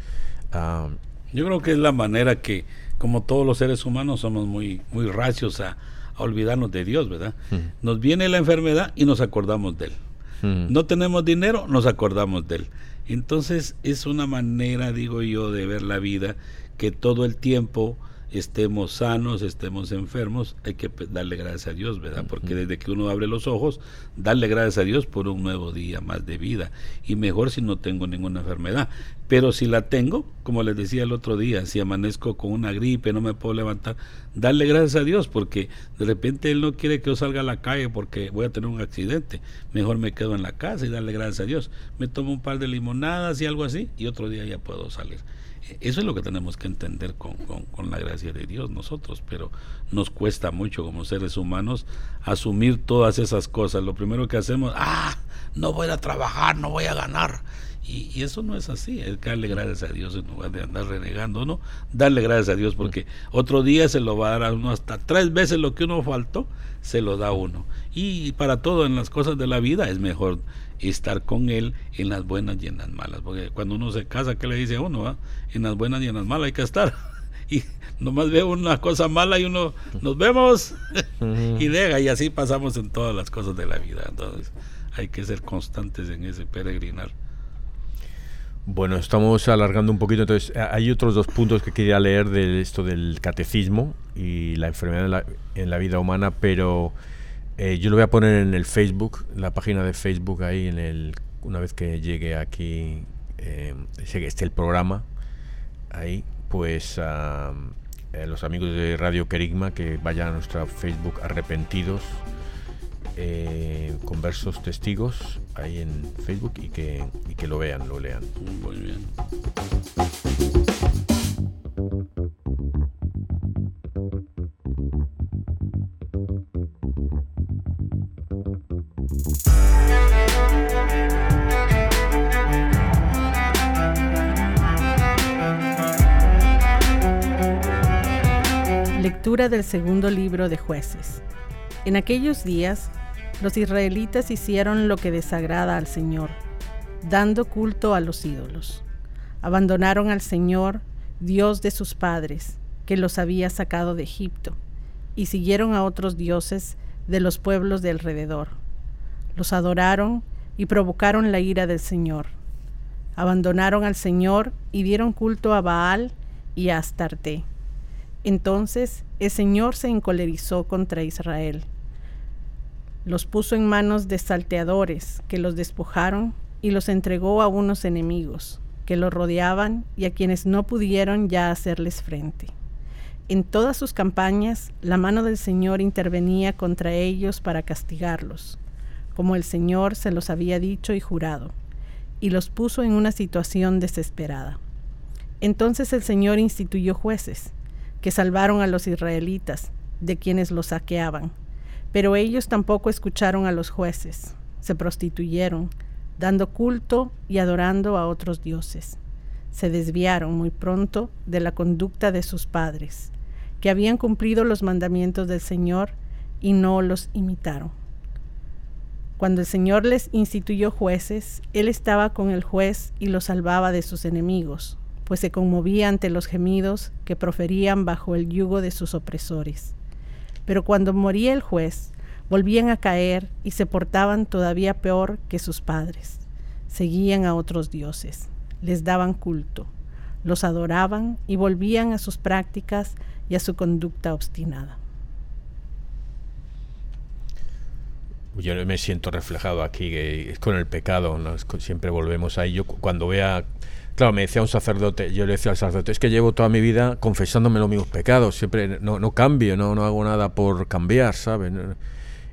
Ah, yo creo que es la manera que, como todos los seres humanos, somos muy, muy racios a, olvidarnos de Dios, ¿verdad? Nos viene la enfermedad y nos acordamos de Él. No tenemos dinero, nos acordamos de Él. Entonces es una manera, digo yo, de ver la vida que todo el tiempo estemos sanos, estemos enfermos, hay que darle gracias a Dios, ¿verdad? Porque desde que uno abre los ojos, darle gracias a Dios por un nuevo día más de vida. Y mejor si no tengo ninguna enfermedad. Pero si la tengo, como les decía el otro día, si amanezco con una gripe, no me puedo levantar, darle gracias a Dios, porque de repente Él no quiere que yo salga a la calle porque voy a tener un accidente. Mejor me quedo en la casa y darle gracias a Dios. Me tomo un par de limonadas y algo así, y otro día ya puedo salir. Eso es lo que tenemos que entender con, con, la gracia de Dios nosotros, pero nos cuesta mucho como seres humanos asumir todas esas cosas. Lo primero que hacemos, ah, no voy a trabajar, no voy a ganar. Y, eso no es así, es darle gracias a Dios en lugar de andar renegando, ¿no? Darle gracias a Dios porque otro día se lo va a dar a uno hasta tres veces lo que uno faltó, se lo da a uno. Y para todo en las cosas de la vida es mejor estar con él en las buenas y en las malas. Porque cuando uno se casa, ¿qué le dice a uno? Ah? En las buenas y en las malas hay que estar. Y nomás ve una cosa mala y uno, nos vemos y deja. Y así pasamos en todas las cosas de la vida. Entonces hay que ser constantes en ese peregrinar. Bueno, estamos alargando un poquito, entonces hay otros dos puntos que quería leer de esto del catecismo y la enfermedad en la, vida humana, pero eh, yo lo voy a poner en el Facebook, la página de Facebook ahí, en el, una vez que llegue aquí, eh, esté el programa, ahí, pues a eh, los amigos de Radio Kerigma que vayan a nuestra Facebook arrepentidos eh, con versos testigos ahí en Facebook y que, y que lo vean, lo lean. Muy bien. Lectura del segundo libro de jueces. En aquellos días los israelitas hicieron lo que desagrada al Señor, dando culto a los ídolos. Abandonaron al Señor, Dios de sus padres, que los había sacado de Egipto, y siguieron a otros dioses de los pueblos de alrededor. Los adoraron y provocaron la ira del Señor. Abandonaron al Señor y dieron culto a Baal y a Astarte. Entonces el Señor se encolerizó contra Israel los puso en manos de salteadores, que los despojaron y los entregó a unos enemigos, que los rodeaban y a quienes no pudieron ya hacerles frente. En todas sus campañas, la mano del Señor intervenía contra ellos para castigarlos, como el Señor se los había dicho y jurado, y los puso en una situación desesperada. Entonces el Señor instituyó jueces, que salvaron a los israelitas, de quienes los saqueaban, pero ellos tampoco escucharon a los jueces, se prostituyeron, dando culto y adorando a otros dioses. Se desviaron muy pronto de la conducta de sus padres, que habían cumplido los mandamientos del Señor y no los imitaron. Cuando el Señor les instituyó jueces, Él estaba con el juez y los salvaba de sus enemigos, pues se conmovía ante los gemidos que proferían bajo el yugo de sus opresores. Pero cuando moría el juez, volvían a caer y se portaban todavía peor que sus padres. Seguían a otros dioses, les daban culto, los adoraban y volvían a sus prácticas y a su conducta obstinada. Yo me siento reflejado aquí es con el pecado, siempre volvemos ahí. Yo cuando vea Claro, me decía un sacerdote, yo le decía al sacerdote, es que llevo toda mi vida confesándome los mismos pecados, siempre no, no cambio, no, no hago nada por cambiar, ¿sabes?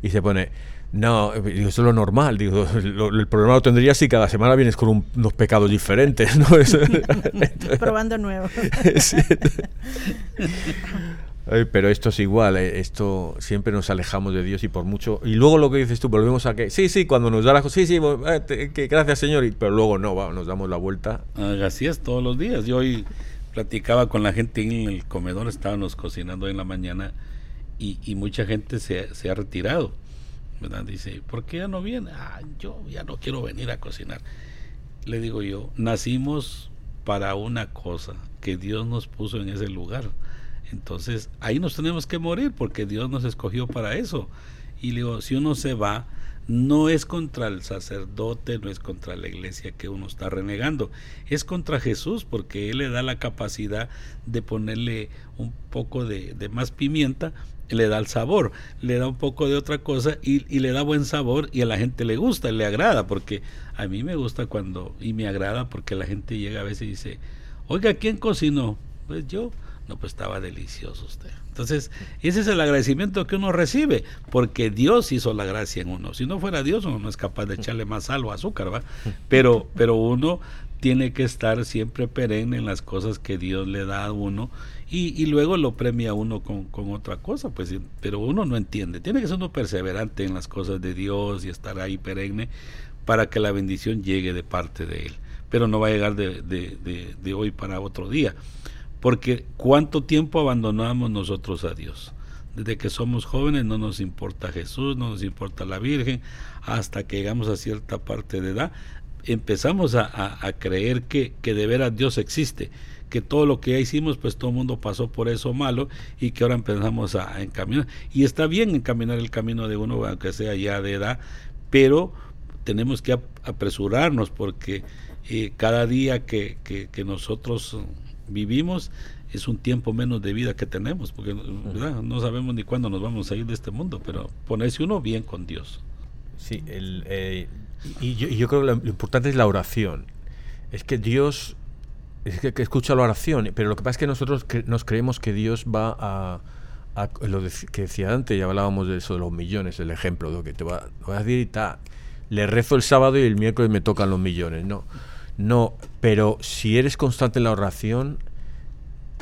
Y se pone, no, digo, eso es lo normal, digo, el problema lo tendría si cada semana vienes con unos pecados diferentes, ¿no? Probando pero esto es igual, eh, esto siempre nos alejamos de Dios y por mucho. Y luego lo que dices tú, volvemos a que, sí, sí, cuando nos da la sí, sí, eh, gracias Señor, y, pero luego no, nos damos la vuelta. Ah, así es todos los días. Yo hoy platicaba con la gente en el comedor, estábamos cocinando en la mañana y, mucha gente se, se, ha retirado. ¿verdad? Dice, ¿por qué ya no viene? Ah, yo ya no quiero venir a cocinar. Le digo yo, nacimos para una cosa que Dios nos puso en ese lugar entonces ahí nos tenemos que morir porque Dios nos escogió para eso. Y digo, si uno se va, no es contra el sacerdote, no es contra la iglesia que uno está renegando, es contra Jesús porque Él le da la capacidad de ponerle un poco de, más pimienta, le da el sabor, le da un poco de otra cosa y, y, le da buen sabor y a la gente le gusta, le agrada, porque a mí me gusta cuando, y me agrada porque la gente llega a veces y dice, oiga, ¿quién cocinó? Pues yo, no, pues estaba delicioso usted. Entonces, ese es el agradecimiento que uno recibe, porque Dios hizo la gracia en uno. Si no fuera Dios, uno no es capaz de echarle más sal o azúcar, ¿va? Pero, pero uno tiene que estar siempre perenne en las cosas que Dios le da a uno y, y luego lo premia uno con, con, otra cosa, pues, pero uno no entiende. Tiene que ser uno perseverante en las cosas de Dios y estar ahí perenne para que la bendición llegue de parte de Él. Pero no va a llegar de, de, de hoy para otro día. Porque cuánto tiempo abandonamos nosotros a Dios. Desde que somos jóvenes no nos importa Jesús, no nos importa la Virgen, hasta que llegamos a cierta parte de edad, empezamos a, creer que, que de veras Dios existe, que todo lo que ya hicimos, pues todo el mundo pasó por eso malo y que ahora empezamos a, encaminar. Y está bien encaminar el camino de uno, aunque sea ya de edad, pero tenemos que apresurarnos porque eh, cada día que, que, nosotros vivimos es un tiempo menos de vida que tenemos, porque no sabemos ni cuándo nos vamos a ir de este mundo, pero ponerse uno bien con Dios. Sí, el, eh, y, yo, creo que lo, importante es la oración. Es que Dios es que, escucha la oración, pero lo que pasa es que nosotros nos creemos que Dios va a, lo que decía antes, ya hablábamos de eso de los millones, el ejemplo, de lo que te va, a decir y tal. Le rezo el sábado y el miércoles me tocan los millones. No, no, pero si eres constante en la oración,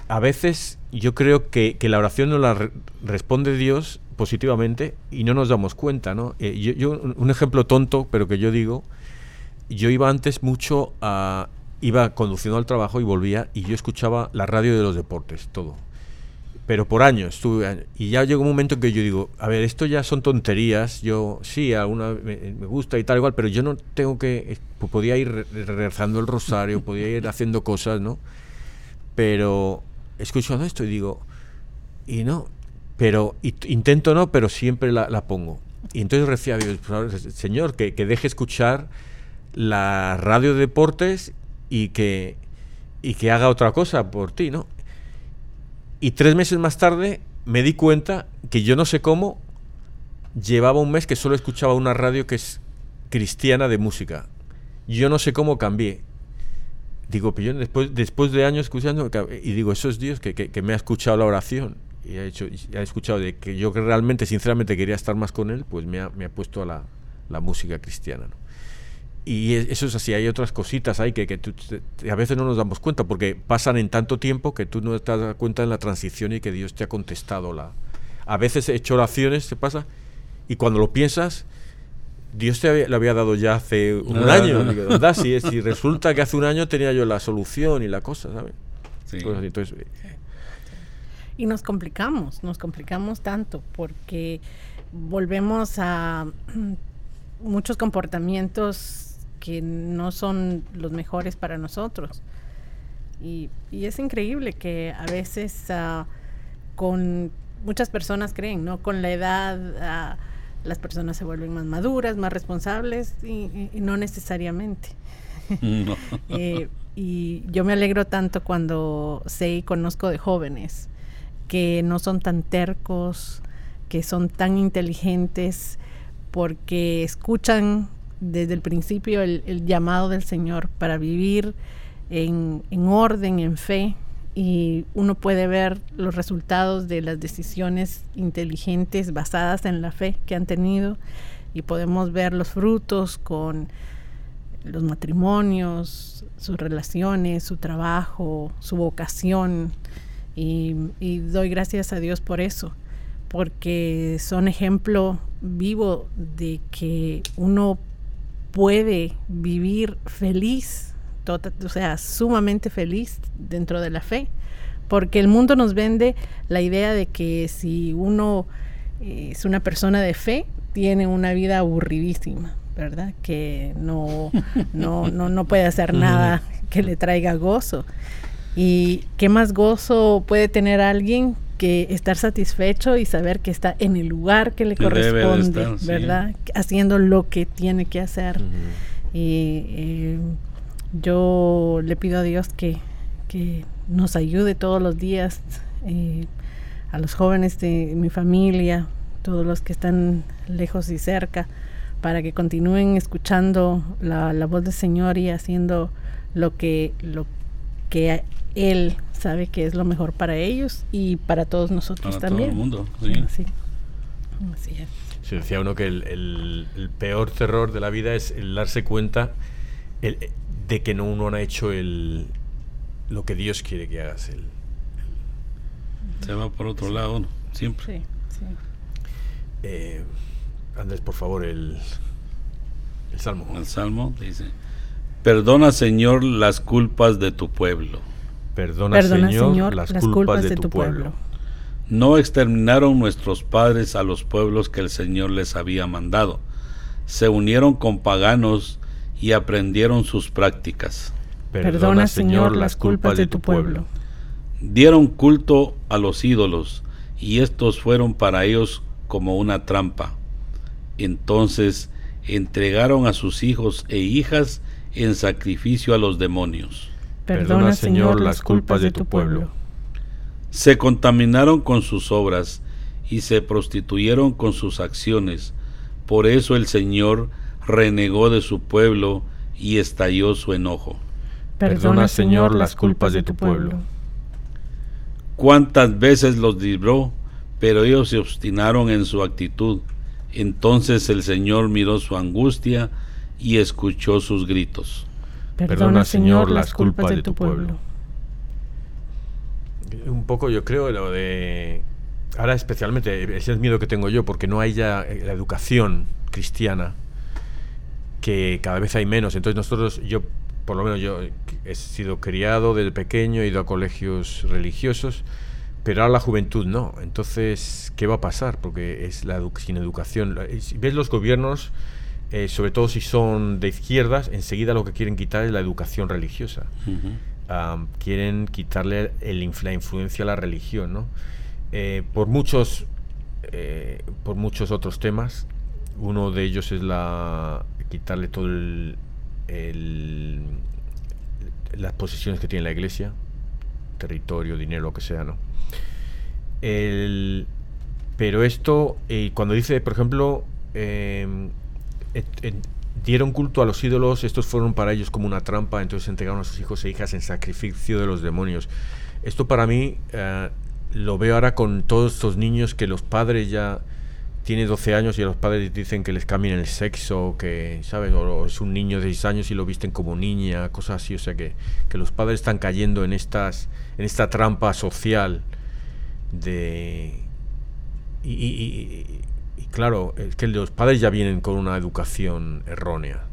a veces yo creo que, la oración no la responde Dios positivamente y no nos damos cuenta, ¿no? Eh, yo, un ejemplo tonto, pero que yo digo, yo iba antes mucho a... Iba conduciendo al trabajo y volvía y yo escuchaba la radio de los deportes, todo. Pero por años estuve... Y ya llegó un momento en que yo digo, a ver, esto ya son tonterías, yo sí, alguna me, me gusta y tal igual, pero yo no tengo que... Pues podía ir rezando el rosario, podía ir haciendo cosas, ¿no? Pero escuchando esto y digo, y no, pero intento no, pero siempre la, pongo. Y entonces decía a Dios, Señor, que, deje escuchar la radio de deportes y que, y que haga otra cosa por ti, ¿no? Y tres meses más tarde me di cuenta que yo no sé cómo llevaba un mes que solo escuchaba una radio que es cristiana de música. Yo no sé cómo cambié. Digo, yo después, después de años escuchando, y digo, eso es Dios que, que me ha escuchado la oración y ha, hecho, ha escuchado de que yo realmente, sinceramente quería estar más con él, pues me ha, me ha puesto a la, la música cristiana. Y eso es así, hay otras cositas ahí que, que a veces no nos damos cuenta porque pasan en tanto tiempo que tú no te das cuenta en la transición y que Dios te ha contestado. la A veces he hecho oraciones, se pasa, y cuando lo piensas, Dios te lo había dado ya hace un año. ¿verdad? Si, si, resulta que hace un año tenía yo la solución y la cosa, ¿sabes? Sí. entonces, y nos complicamos, nos complicamos tanto porque volvemos a muchos comportamientos que no son los mejores para nosotros. Y, es increíble que a veces ah, con muchas personas creen, ¿no? Con la edad ah, las personas se vuelven más maduras, más responsables y, no necesariamente. Eh, y yo me alegro tanto cuando sé y conozco de jóvenes que no son tan tercos, que son tan inteligentes, porque escuchan desde el principio el, llamado del Señor para vivir en, orden, en fe, y uno puede ver los resultados de las decisiones inteligentes basadas en la fe que han tenido y podemos ver los frutos con los matrimonios, sus relaciones, su trabajo, su vocación, y, doy gracias a Dios por eso, porque son ejemplo vivo de que uno puede vivir feliz, tota, o sea, sumamente feliz dentro de la fe, porque el mundo nos vende la idea de que si uno es una persona de fe, tiene una vida aburridísima, ¿verdad? Que no, no, no, no puede hacer nada que le traiga gozo. Y qué más gozo puede tener alguien que estar satisfecho y saber que está en el lugar que le corresponde, ¿verdad? Haciendo lo que tiene que hacer. Y eh, yo le pido a Dios que, que nos ayude todos los días, eh, a los jóvenes de mi familia, todos los que están lejos y cerca, para que continúen escuchando la, la voz del Señor y haciendo lo que, lo que él sabe que es lo mejor para ellos y para todos nosotros también. Todo el mundo, sí. Se decía uno que el, peor terror de la vida es el darse cuenta de que no uno no ha hecho el, lo que Dios quiere que hagas. El, Se va por otro lado, ¿no? siempre. Sí, sí. Eh, Andrés, por favor, el, el Salmo. El Salmo dice, perdona Señor las culpas de tu pueblo Perdona, Señor, las, culpas, de, tu, pueblo. No exterminaron nuestros padres a los pueblos que el Señor les había mandado. Se unieron con paganos y aprendieron sus prácticas. Perdona, Señor, las culpas de tu pueblo. Dieron culto a los ídolos, y estos fueron para ellos como una trampa. Entonces entregaron a sus hijos e hijas en sacrificio a los demonios. Perdona, Señor, las culpas de tu pueblo. Se contaminaron con sus obras y se prostituyeron con sus acciones. Por eso el Señor renegó de su pueblo y estalló su enojo. Perdona, Señor, las culpas de tu pueblo. Cuántas veces los libró, pero ellos se obstinaron en su actitud. Entonces el Señor miró su angustia y escuchó sus gritos. Perdona, Señor, las culpas de tu pueblo. Un poco yo creo lo de... Ahora especialmente, ese es el miedo que tengo yo, porque no hay ya eh, la educación cristiana, que cada vez hay menos. Entonces nosotros, yo, por lo menos yo he sido criado desde pequeño, he ido a colegios religiosos, pero ahora la juventud no. Entonces, ¿qué va a pasar? Porque es la sin educación. ves los gobiernos eh, sobre todo si son de izquierdas, enseguida lo que quieren quitar es la educación religiosa. quieren quitarle la influencia a la religión, ¿no? Eh, por muchos eh, por muchos otros temas. Uno de ellos es la quitarle todo el, las posiciones que tiene la iglesia, territorio, dinero, lo que sea, ¿no? pero esto, cuando dice, por ejemplo, em, dieron culto a los ídolos, estos fueron para ellos como una trampa, entonces entregaron a sus hijos e hijas en sacrificio de los demonios. Esto para mí eh, lo veo ahora con todos estos niños que los padres ya tienen 12 años y los padres dicen que les cambien el sexo, que, ¿sabes? O, es un niño de 6 años y lo visten como niña, cosas así, o sea que, que los padres están cayendo en estas en esta trampa social de y, claro, es que los padres ya vienen con una educación errónea.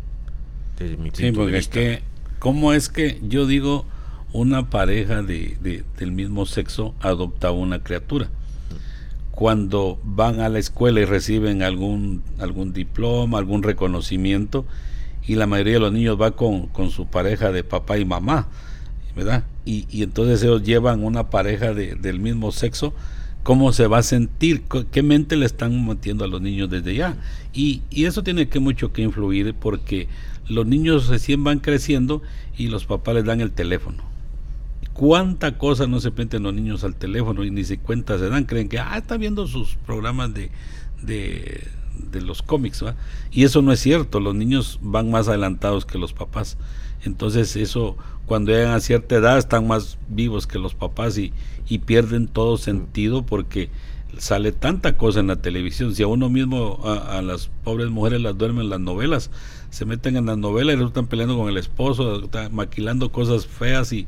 Desde mi sí, porque es que, ¿cómo es que yo digo una pareja de, del mismo sexo adopta una criatura? Cuando van a la escuela y reciben algún, algún diploma, algún reconocimiento, y la mayoría de los niños va con, con su pareja de papá y mamá, ¿verdad? Y, y entonces ellos llevan una pareja de, del mismo sexo cómo se va a sentir, qué mente le están metiendo a los niños desde ya. Y, y, eso tiene que mucho que influir porque los niños recién van creciendo y los papás les dan el teléfono. ¿Cuánta cosa no se meten los niños al teléfono y ni se cuenta se dan? Creen que, ah, está viendo sus programas de, de, de los cómics. Y eso no es cierto, los niños van más adelantados que los papás. Entonces eso, cuando llegan a cierta edad, están más vivos que los papás y, y pierden todo sentido porque sale tanta cosa en la televisión. Si a uno mismo, a, las pobres mujeres las duermen las novelas, se meten en las novelas y están peleando con el esposo, están maquilando cosas feas y,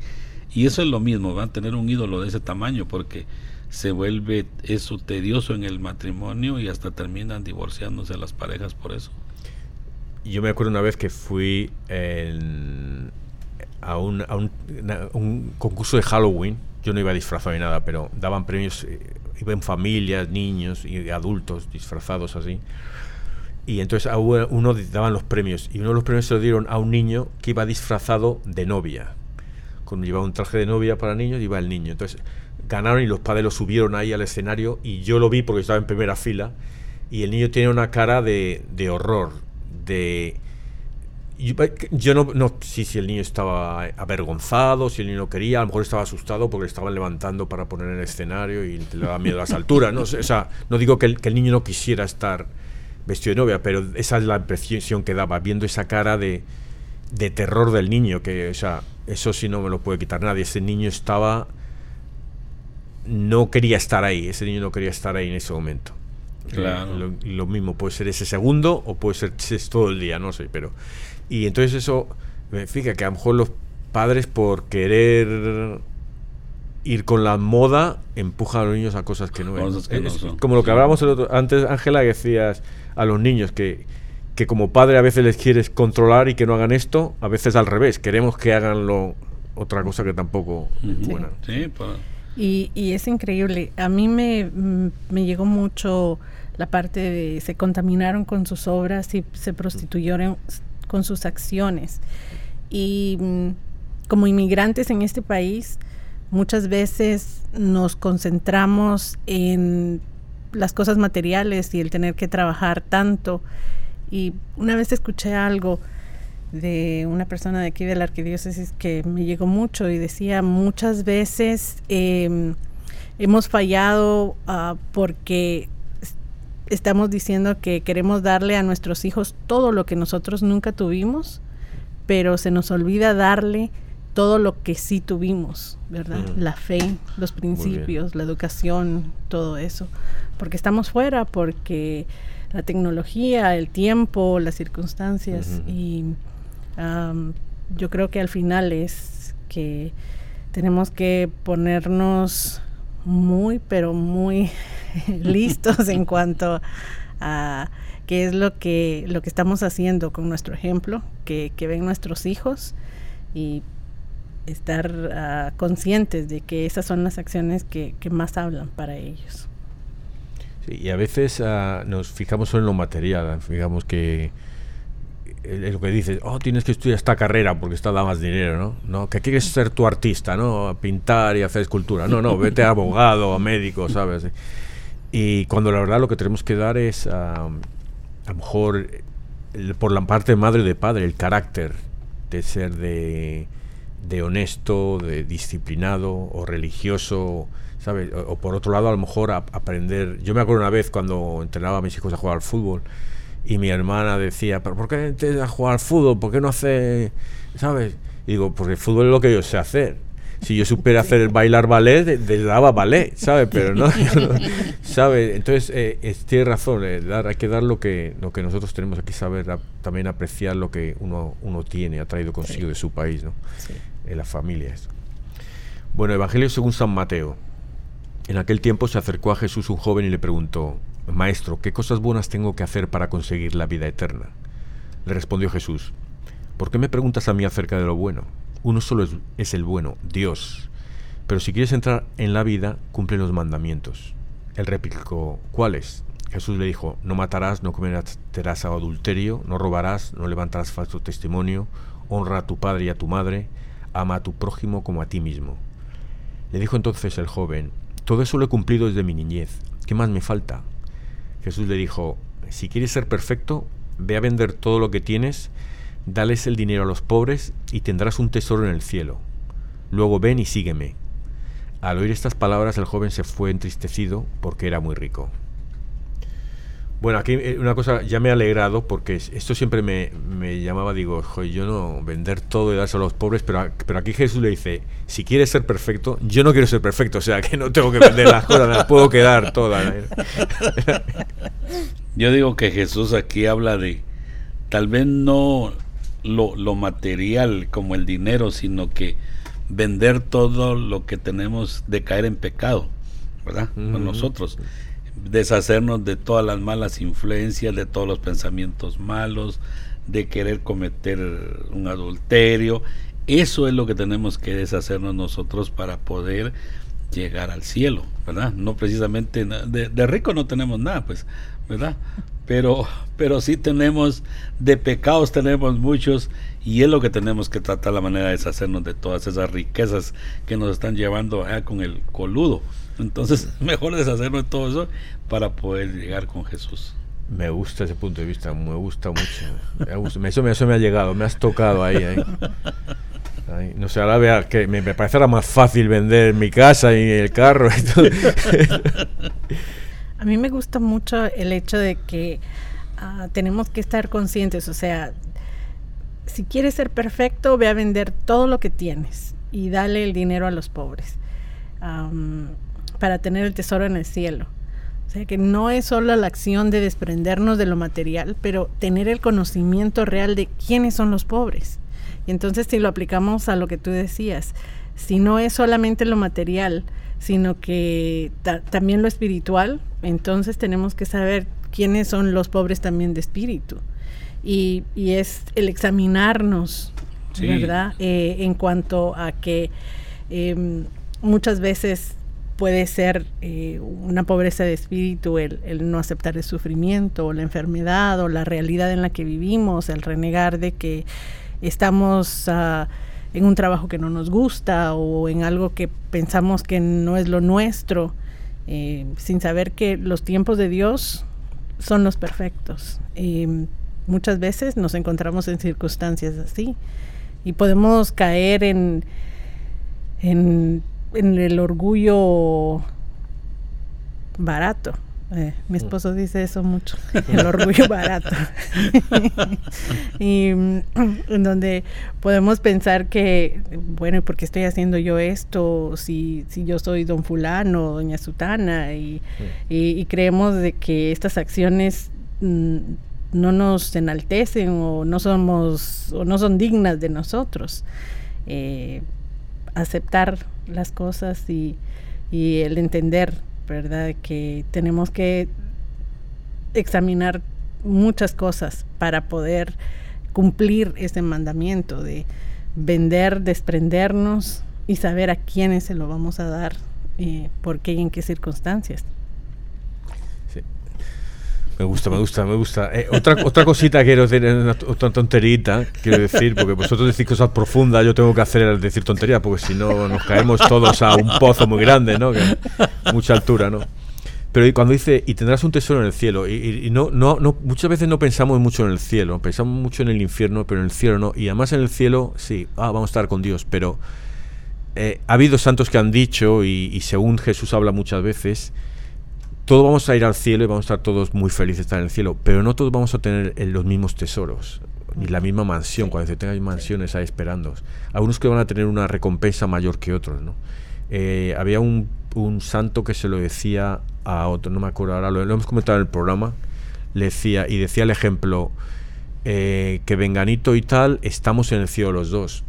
y eso es lo mismo, van a tener un ídolo de ese tamaño porque se vuelve eso tedioso en el matrimonio y hasta terminan divorciándose las parejas por eso. Yo me acuerdo una vez que fui a, un, a un concurso de Halloween yo no iba disfrazado ni nada, pero daban premios, eh, iban familias, niños y adultos disfrazados así. Y entonces a uno daban los premios y uno de los premios se lo dieron a un niño que iba disfrazado de novia. Cuando llevaba un traje de novia para niños, iba el niño. Entonces ganaron y los padres lo subieron ahí al escenario y yo lo vi porque estaba en primera fila y el niño tiene una cara de, de horror, de yo no, no sé si el niño estaba avergonzado, si el niño no quería, a lo mejor estaba asustado porque le estaban levantando para poner en el escenario y le daba miedo a las alturas. ¿no? O sea, no digo que el, que el, niño no quisiera estar vestido de novia, pero esa es la impresión que daba, viendo esa cara de, de terror del niño, que o sea, eso sí no me lo puede quitar nadie. Ese niño estaba. No quería estar ahí, ese niño no quería estar ahí en ese momento. Claro. lo, lo, mismo puede ser ese segundo o puede ser todo el día, no sé, pero y entonces eso, fíjate que a lo mejor los padres por querer ir con la moda empujan a los niños a cosas que no, es, Como lo que hablábamos antes, Ángela, que decías a los niños que, que como padre a veces les quieres controlar y que no hagan esto, a veces al revés, queremos que hagan lo, otra cosa que tampoco es buena. Sí, pues. y, y, es increíble. A mí me, me llegó mucho la parte de se contaminaron con sus obras y se prostituyeron, con sus acciones. Y mm, como inmigrantes en este país, muchas veces nos concentramos en las cosas materiales y el tener que trabajar tanto. Y una vez escuché algo de una persona de aquí de la arquidiócesis que me llegó mucho y decía muchas veces em, hemos fallado ah, porque estamos diciendo que queremos darle a nuestros hijos todo lo que nosotros nunca tuvimos, pero se nos olvida darle todo lo que sí tuvimos, ¿verdad? La fe, los principios, la educación, todo eso. Porque estamos fuera, porque la tecnología, el tiempo, las circunstancias. Y yo creo que al final es que tenemos que ponernos muy, pero muy listos en cuanto a qué es lo que, lo que estamos haciendo con nuestro ejemplo, que, que ven nuestros hijos y estar ah, conscientes de que esas son las acciones que, más hablan para ellos. y a veces ah, nos fijamos solo en lo material, digamos que es lo que dices, oh, tienes que estudiar esta carrera porque está da más dinero, ¿no? ¿no? Que quieres ser tu artista, ¿no? Pintar y hacer escultura. No, no, vete a abogado, a médico, ¿sabes? Y cuando la verdad lo que tenemos que dar es, a lo mejor, por la parte madre de padre, el carácter de ser de de honesto, de disciplinado o religioso, ¿sabes? O, por otro lado, a lo mejor aprender. Yo me acuerdo una vez cuando entrenaba a mis hijos a jugar al fútbol y mi hermana decía, ¿pero por qué te a jugar al fútbol? ¿Por qué no hace, ¿sabes? Y digo, porque el fútbol es lo que yo sé hacer. Si yo supiera hacer bailar ballet, le daba ballet, ¿sabes? Pero no, ¿sabes? Entonces, eh, tiene razón, eh, dar, hay que dar lo que, lo que nosotros tenemos aquí, saber también apreciar lo que uno, uno tiene, ha traído consigo de su país, ¿no? Sí en la familia. Bueno, Evangelio según San Mateo. En aquel tiempo se acercó a Jesús un joven y le preguntó, Maestro, ¿qué cosas buenas tengo que hacer para conseguir la vida eterna? Le respondió Jesús, ¿por qué me preguntas a mí acerca de lo bueno? Uno solo es, el bueno, Dios. Pero si quieres entrar en la vida, cumple los mandamientos. Él replicó, ¿cuáles? Jesús le dijo, no matarás, no cometerás adulterio, no robarás, no levantarás falso testimonio, honra a tu padre y a tu madre, ama a tu prójimo como a ti mismo. Le dijo entonces el joven, todo eso lo he cumplido desde mi niñez, ¿qué más me falta? Jesús le dijo, si quieres ser perfecto, ve a vender todo lo que tienes, dales el dinero a los pobres y tendrás un tesoro en el cielo. Luego ven y sígueme. Al oír estas palabras el joven se fue entristecido porque era muy rico. Bueno, aquí eh, una cosa, ya me ha alegrado porque esto siempre me, llamaba, digo, yo no vender todo y dárselo a los pobres, pero, pero aquí Jesús le dice, si quieres ser perfecto, yo no quiero ser perfecto, o sea, que no tengo que vender las cosas, me las puedo quedar todas. Yo digo que Jesús aquí habla de, tal vez no lo, lo material como el dinero, sino que vender todo lo que tenemos de caer en pecado, ¿verdad? Con nosotros deshacernos de todas las malas influencias, de todos los pensamientos malos, de querer cometer un adulterio. Eso es lo que tenemos que deshacernos nosotros para poder llegar al cielo, ¿verdad? No precisamente de, rico no tenemos nada, pues, ¿verdad? Pero, pero sí tenemos, de pecados tenemos muchos y es lo que tenemos que tratar la manera de deshacernos de todas esas riquezas que nos están llevando con el coludo. Entonces, mejor deshacernos de todo eso para poder llegar con Jesús. Me gusta ese punto de vista, me gusta mucho. Me Eso, me, eso me ha llegado, me has tocado ahí. No sé, ahora vea que me, parece más fácil vender mi casa y el carro. A mí me gusta mucho el hecho de que ah, tenemos que estar conscientes, o sea, si quieres ser perfecto, ve a vender todo lo que tienes y dale el dinero a los pobres para tener el tesoro en el cielo. O sea que no es solo la acción de desprendernos de lo material, pero tener el conocimiento real de quiénes son los pobres. Y entonces si lo aplicamos a lo que tú decías, si no es solamente lo material, sino que también lo espiritual, entonces tenemos que saber quiénes son los pobres también de espíritu. Y, es el examinarnos, ¿verdad? Eh, en cuanto a que em, muchas veces puede ser eh, una pobreza de espíritu, el, no aceptar el sufrimiento, o la enfermedad, o la realidad en la que vivimos, el renegar de que estamos ah, en un trabajo que no nos gusta o en algo que pensamos que no es lo nuestro, eh, sin saber que los tiempos de Dios son los perfectos. Muchas veces nos encontramos en circunstancias así y podemos caer en, en el orgullo barato. Eh, mi mm. esposo dice eso mucho, el orgullo barato. y mm, en donde podemos pensar que, bueno, ¿por qué estoy haciendo yo esto? Si, si yo soy don fulano, doña sutana, y, mm. y, creemos de que estas acciones no nos enaltecen o no somos o no son dignas de nosotros. Eh, aceptar las cosas y, y el entender ¿verdad? Que tenemos que examinar muchas cosas para poder cumplir ese mandamiento de vender, desprendernos y saber a quiénes se lo vamos a dar, eh, por qué y en qué circunstancias. Me gusta, me gusta, me gusta. Eh, otra, otra cosita quiero decir, otra tonterita, quiero decir, porque vosotros decís cosas profundas, yo tengo que hacer decir tonterías, porque si no nos caemos todos a un pozo muy grande, ¿no? mucha altura, ¿no? Pero cuando dice, y tendrás un tesoro en el cielo, y, no, no, no, muchas veces no pensamos mucho en el cielo, pensamos mucho en el infierno, pero en el cielo no. Y además en el cielo, sí, ah, vamos a estar con Dios, pero eh, ha habido santos que han dicho, y según Jesús habla muchas veces, todos vamos a ir al cielo y vamos a estar todos muy felices de estar en el cielo, pero no todos vamos a tener los mismos tesoros, ni la misma mansión. Cuando se tengan mansiones ahí esperando. Algunos que van a tener una recompensa mayor que otros, ¿no? Eh, había un, santo que se lo decía a otro, no me acuerdo ahora, lo, hemos comentado en el programa, le decía, y decía el ejemplo, eh, que Venganito y tal, estamos en el cielo los dos,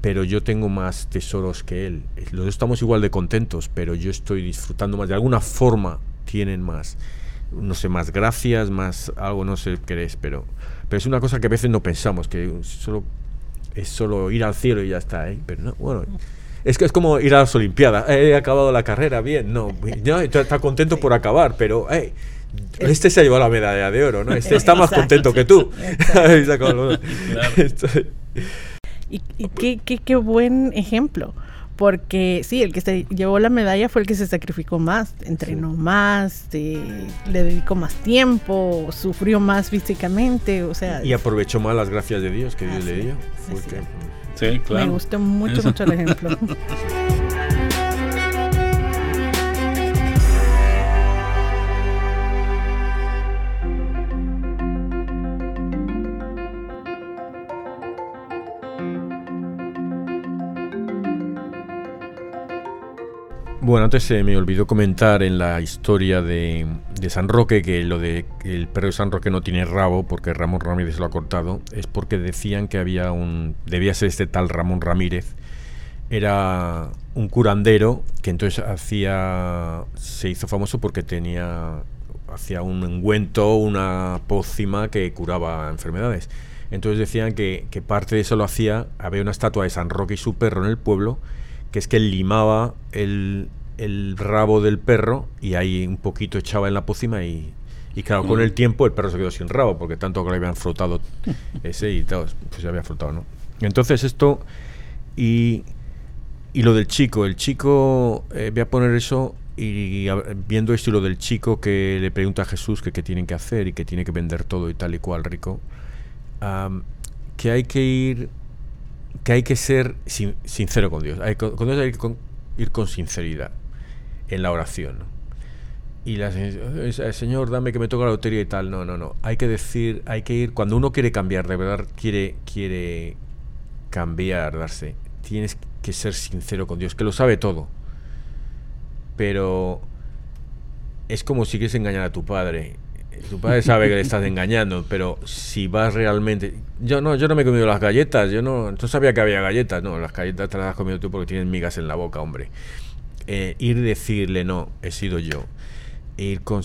pero yo tengo más tesoros que él. Los dos estamos igual de contentos, pero yo estoy disfrutando más. De alguna forma tienen más, no sé, más gracias, más algo, no sé qué es, pero, pero es una cosa que a veces no pensamos, que solo es solo ir al cielo y ya está, ¿eh? pero no, bueno. Es que es como ir a las Olimpiadas. He acabado la carrera bien. No, no está contento por acabar, pero este se ha llevado la medalla de oro, ¿no? Este está más contento que tú. y, y qué, qué, qué, buen ejemplo porque sí, el que se llevó la medalla fue el que se sacrificó más, entrenó más, le dedicó más tiempo, sufrió más físicamente, o sea... Y aprovechó más las gracias de Dios que Dios le dio. Sí, claro. Me gustó mucho, mucho el ejemplo. Bueno, antes se me olvidó comentar en la historia de, San Roque que lo de el perro de San Roque no tiene rabo porque Ramón Ramírez lo ha cortado, es porque decían que había un debía ser este tal Ramón Ramírez. Era un curandero que entonces hacía se hizo famoso porque tenía hacía un ungüento, una pócima que curaba enfermedades. Entonces decían que, que parte de eso lo hacía, había una estatua de San Roque y su perro en el pueblo que es que limaba el, el rabo del perro y ahí un poquito echaba en la pócima y, y claro, con el tiempo el perro se quedó sin rabo porque tanto que le habían frotado ese y todo, pues se había frotado, ¿no? Entonces esto y, y lo del chico, el chico, eh, voy a poner eso y, viendo esto y lo del chico que le pregunta a Jesús que qué tienen que hacer y que tiene que vender todo y tal y cual rico, que hay que ir que hay que ser sincero con Dios. Hay, con Dios hay que ir con sinceridad en la oración. Y la Señor, dame que me toque la lotería y tal. No, no, no. Hay que decir, hay que ir. Cuando uno quiere cambiar, de verdad quiere, quiere cambiar, darse. Tienes que ser sincero con Dios, que lo sabe todo. Pero es como si quieres engañar a tu padre tu padre sabe que le estás engañando, pero si vas realmente... Yo no, yo no me he comido las galletas, yo no, no sabía que había galletas, no, las galletas te las has comido tú porque tienes migas en la boca, hombre. Eh, ir decirle, no, he sido yo. Ir con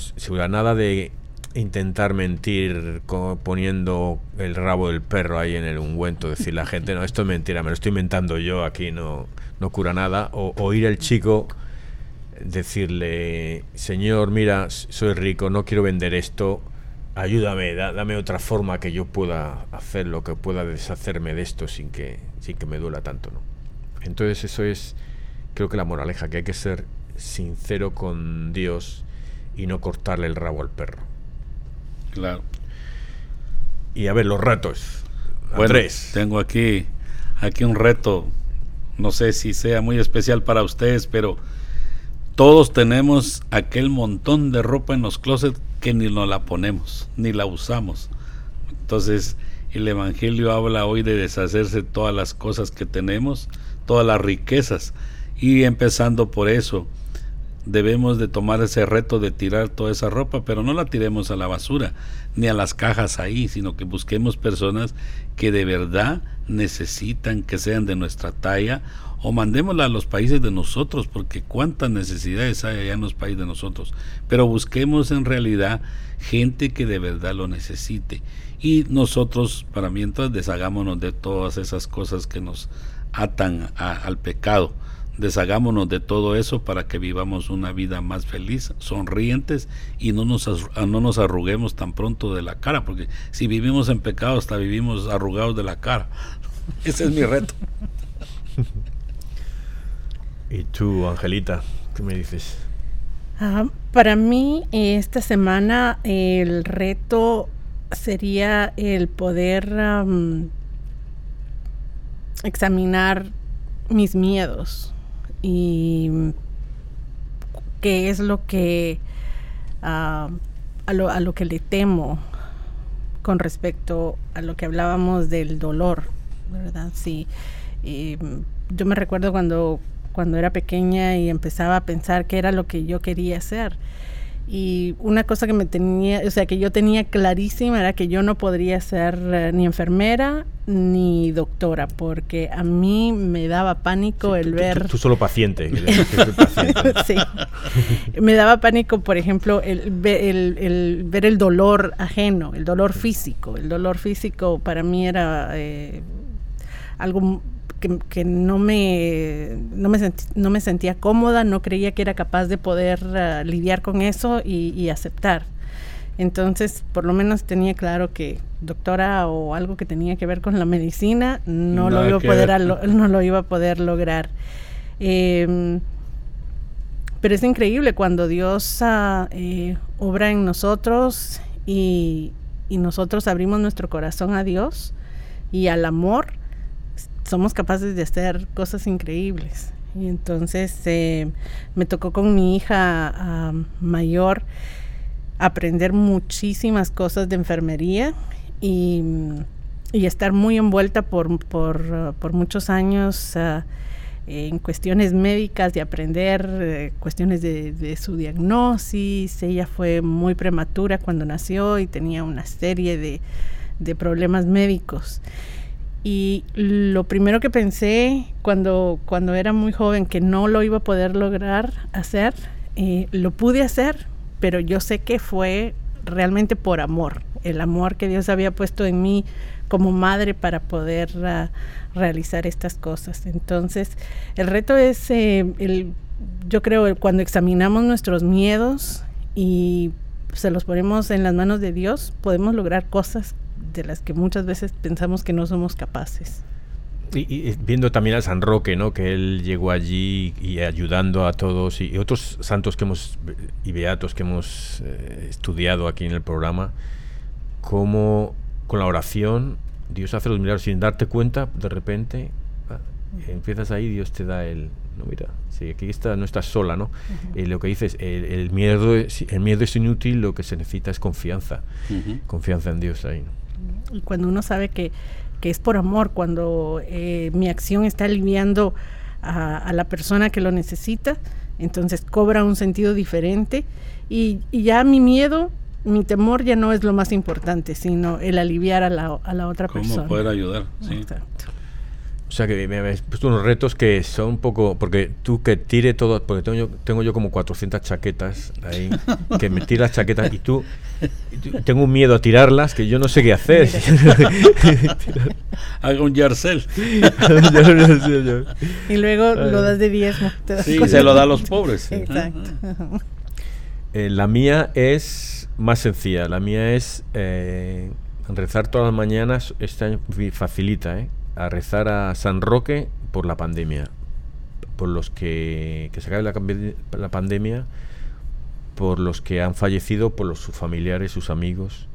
nada de intentar mentir poniendo el rabo del perro ahí en el ungüento, decir la gente, no, esto es mentira, me lo estoy inventando yo, aquí no, no cura nada, o, ir el chico decirle, Señor, mira, soy rico, no quiero vender esto, ayúdame, dame otra forma que yo pueda hacerlo, que pueda deshacerme de esto sin que, sin que me duela tanto, ¿no? Entonces eso es, creo que la moraleja, que hay que ser sincero con Dios y no cortarle el rabo al perro. Claro. Y a ver, los retos. Bueno, tengo aquí, aquí un reto, no sé si sea muy especial para ustedes, pero todos tenemos aquel montón de ropa en los closets que ni nos la ponemos, ni la usamos. Entonces, el Evangelio habla hoy de deshacerse de todas las cosas que tenemos, todas las riquezas. Y empezando por eso, debemos de tomar ese reto de tirar toda esa ropa, pero no la tiremos a la basura, ni a las cajas ahí, sino que busquemos personas que de verdad necesitan que sean de nuestra talla o mandémosla a los países de nosotros, porque cuántas necesidades hay allá en los países de nosotros. Pero busquemos en realidad gente que de verdad lo necesite. Y nosotros, para mientras, deshagámonos de todas esas cosas que nos atan al pecado. Deshagámonos de todo eso para que vivamos una vida más feliz, sonrientes y no nos, no nos arruguemos tan pronto de la cara, porque si vivimos en pecado hasta vivimos arrugados de la cara. Ese es mi reto. ¿Y tú, Angelita, qué me dices? Ah, para mí, esta semana el reto sería el poder examinar mis miedos y qué es lo que a, lo, a lo que le temo con respecto a lo que hablábamos del dolor, ¿verdad? Sí. yo me recuerdo cuando cuando era pequeña y empezaba a pensar qué era lo que yo quería hacer. Y una cosa que me tenía, o sea, que yo tenía clarísima era que yo no podría ser eh, ni enfermera ni doctora, porque a mí me daba pánico el ver... Tú, solo paciente. sí. me daba pánico, por ejemplo, el, el, ver el dolor ajeno, el dolor físico. El dolor físico para mí era eh, algo que, no, me, no, me no me sentía cómoda, no creía que era capaz de poder ah, lidiar con eso y, aceptar. Entonces, por lo menos tenía claro que doctora o algo que tenía que ver con la medicina no, lo, iba a poder no lo iba a poder lograr. Em, pero es increíble cuando Dios ah, eh, obra en nosotros y, y nosotros abrimos nuestro corazón a Dios y al amor somos capaces de hacer cosas increíbles. Y entonces eh, me tocó con mi hija mayor aprender muchísimas cosas de enfermería y, estar muy envuelta por, por, muchos años ah, en cuestiones médicas, de aprender eh, cuestiones de, de, su diagnosis. Ella fue muy prematura cuando nació y tenía una serie de, de problemas médicos. Y lo primero que pensé cuando, cuando era muy joven que no lo iba a poder lograr hacer, eh, lo pude hacer, pero yo sé que fue realmente por amor, el amor que Dios había puesto en mí como madre para poder ah, realizar estas cosas. Entonces, el reto es, eh, el, yo creo, cuando examinamos nuestros miedos y se los ponemos en las manos de Dios, podemos lograr cosas de las que muchas veces pensamos que no somos capaces. Y, viendo también a San Roque, ¿no? Que él llegó allí y ayudando a todos y, otros santos que hemos y beatos que hemos eh, estudiado aquí en el programa, cómo con la oración Dios hace los milagros sin darte cuenta, de repente ah, empiezas ahí, Dios te da el no mira, sí, aquí está, no estás sola, ¿no? Eh, lo que dices, el, miedo, el miedo es inútil, lo que se necesita es confianza, confianza en Dios ahí. ¿no? Y cuando uno sabe que, es por amor, cuando eh, mi acción está aliviando a, la persona que lo necesita, entonces cobra un sentido diferente y, ya mi miedo, mi temor ya no es lo más importante, sino el aliviar a la, a la otra persona. ¿Cómo poder ayudar? Sí. Exacto. O sea que me habéis puesto unos retos que son un poco. Porque tú que tire todo. Porque tengo yo, tengo yo como 400 chaquetas ahí. Que me tiras chaquetas y tú. tengo un miedo a tirarlas que yo no sé qué hacer. Haga un yarcel. y luego lo das de diezmo. Sí, se lo da a los pobres. Exacto. Eh, la mía es más sencilla. La mía es eh, rezar todas las mañanas. Esta facilita, ¿eh? A rezar a San Roque por la pandemia, por los que, que se acabe la, pandemia, por los que han fallecido, por los, sus familiares, sus amigos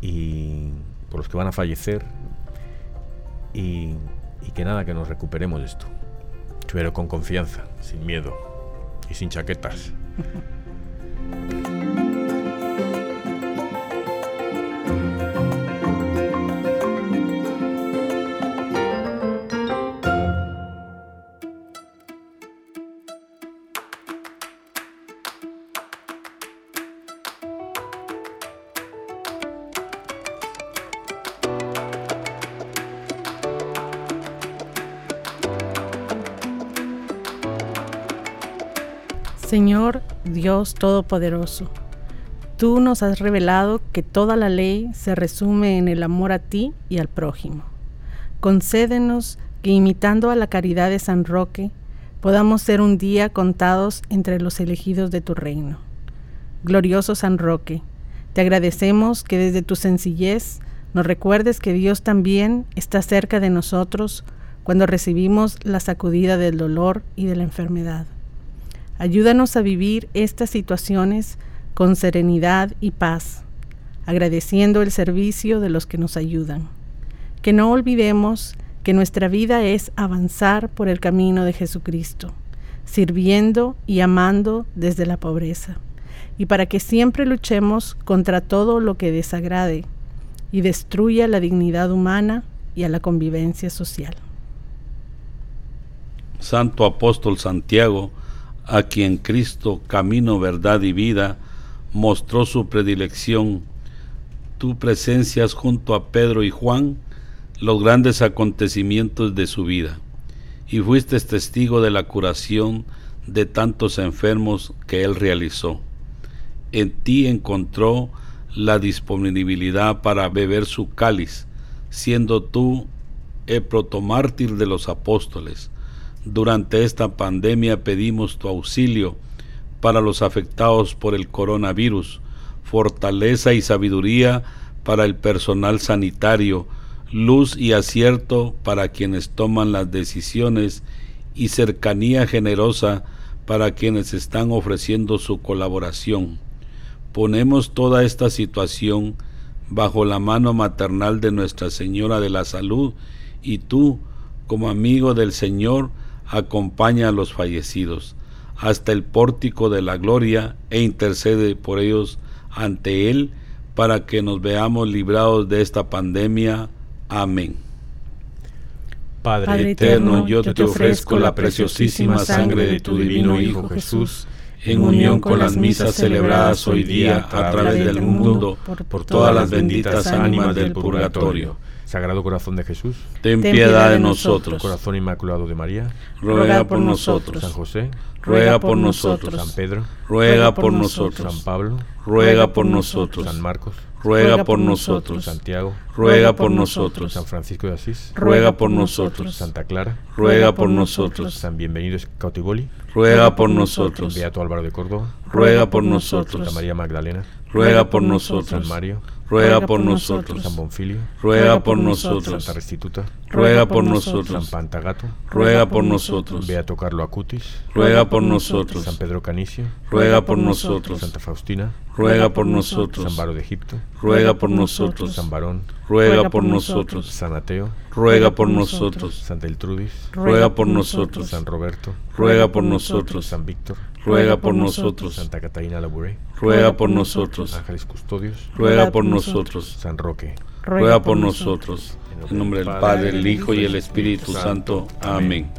y por los que van a fallecer y, y que nada, que nos recuperemos de esto. Pero con confianza, sin miedo y sin chaquetas. Dios Todopoderoso, tú nos has revelado que toda la ley se resume en el amor a ti y al prójimo. Concédenos que imitando a la caridad de San Roque, podamos ser un día contados entre los elegidos de tu reino. Glorioso San Roque, te agradecemos que desde tu sencillez nos recuerdes que Dios también está cerca de nosotros cuando recibimos la sacudida del dolor y de la enfermedad. Ayúdanos a vivir estas situaciones con serenidad y paz, agradeciendo el servicio de los que nos ayudan. Que no olvidemos que nuestra vida es avanzar por el camino de Jesucristo, sirviendo y amando desde la pobreza, y para que siempre luchemos contra todo lo que desagrade y destruya la dignidad humana y a la convivencia social. Santo Apóstol Santiago, a quien Cristo, camino, verdad y vida, mostró su predilección. Tú presencias junto a Pedro y Juan los grandes acontecimientos de su vida y fuiste testigo de la curación de tantos enfermos que él realizó. En ti encontró la disponibilidad para beber su cáliz, siendo tú el protomártir de los apóstoles durante esta pandemia pedimos tu auxilio para los afectados por el coronavirus, fortaleza y sabiduría para el personal sanitario, luz y acierto para quienes toman las decisiones y cercanía generosa para quienes están ofreciendo su colaboración. Ponemos toda esta situación bajo la mano maternal de Nuestra Señora de la Salud y tú, como amigo del Señor, acompaña a los fallecidos hasta el pórtico de la gloria e intercede por ellos ante Él para que nos veamos librados de esta pandemia. Amén. Padre, eterno, yo te ofrezco la preciosísima sangre de tu divino Hijo Jesús, en unión con las misas celebradas hoy día a través del mundo por todas las benditas ánimas del purgatorio Sagrado Corazón de Jesús, ten piedad de nosotros. Corazón Inmaculado de María, ruega por nosotros. San José, ruega por nosotros. San Pedro, ruega por nosotros. San Pablo, ruega por nosotros. San Marcos, ruega por nosotros. Santiago, ruega por nosotros. San Francisco de Asís, ruega por nosotros. Santa Clara, ruega por nosotros. San Bienvenido Cautigoli, ruega por nosotros. Beato Álvaro de Córdoba, ruega por nosotros. Santa María Magdalena, ruega por nosotros. San Mario, ruega por nosotros. San Bonfilio, ruega por nosotros. Santa Restituta, ruega por nosotros. San Pantagato, ruega por nosotros. Beato Carlo Acutis, ruega por nosotros. San Pedro Canicio, ruega por nosotros. Santa Faustina, ruega por nosotros. San Baro de Egipto, ruega por nosotros. San Barón, ruega por nosotros. San Ateo, ruega por nosotros. Santa Iltrudis, ruega por nosotros. San Roberto, ruega por nosotros. San Víctor, ruega por nosotros. Santa Catalina Labouré, ruega por nosotros. Ángeles Custodios, ruega por nosotros. San Roque, ruega por nosotros. En nombre del Padre, el Hijo y el Espíritu Santo. Amén.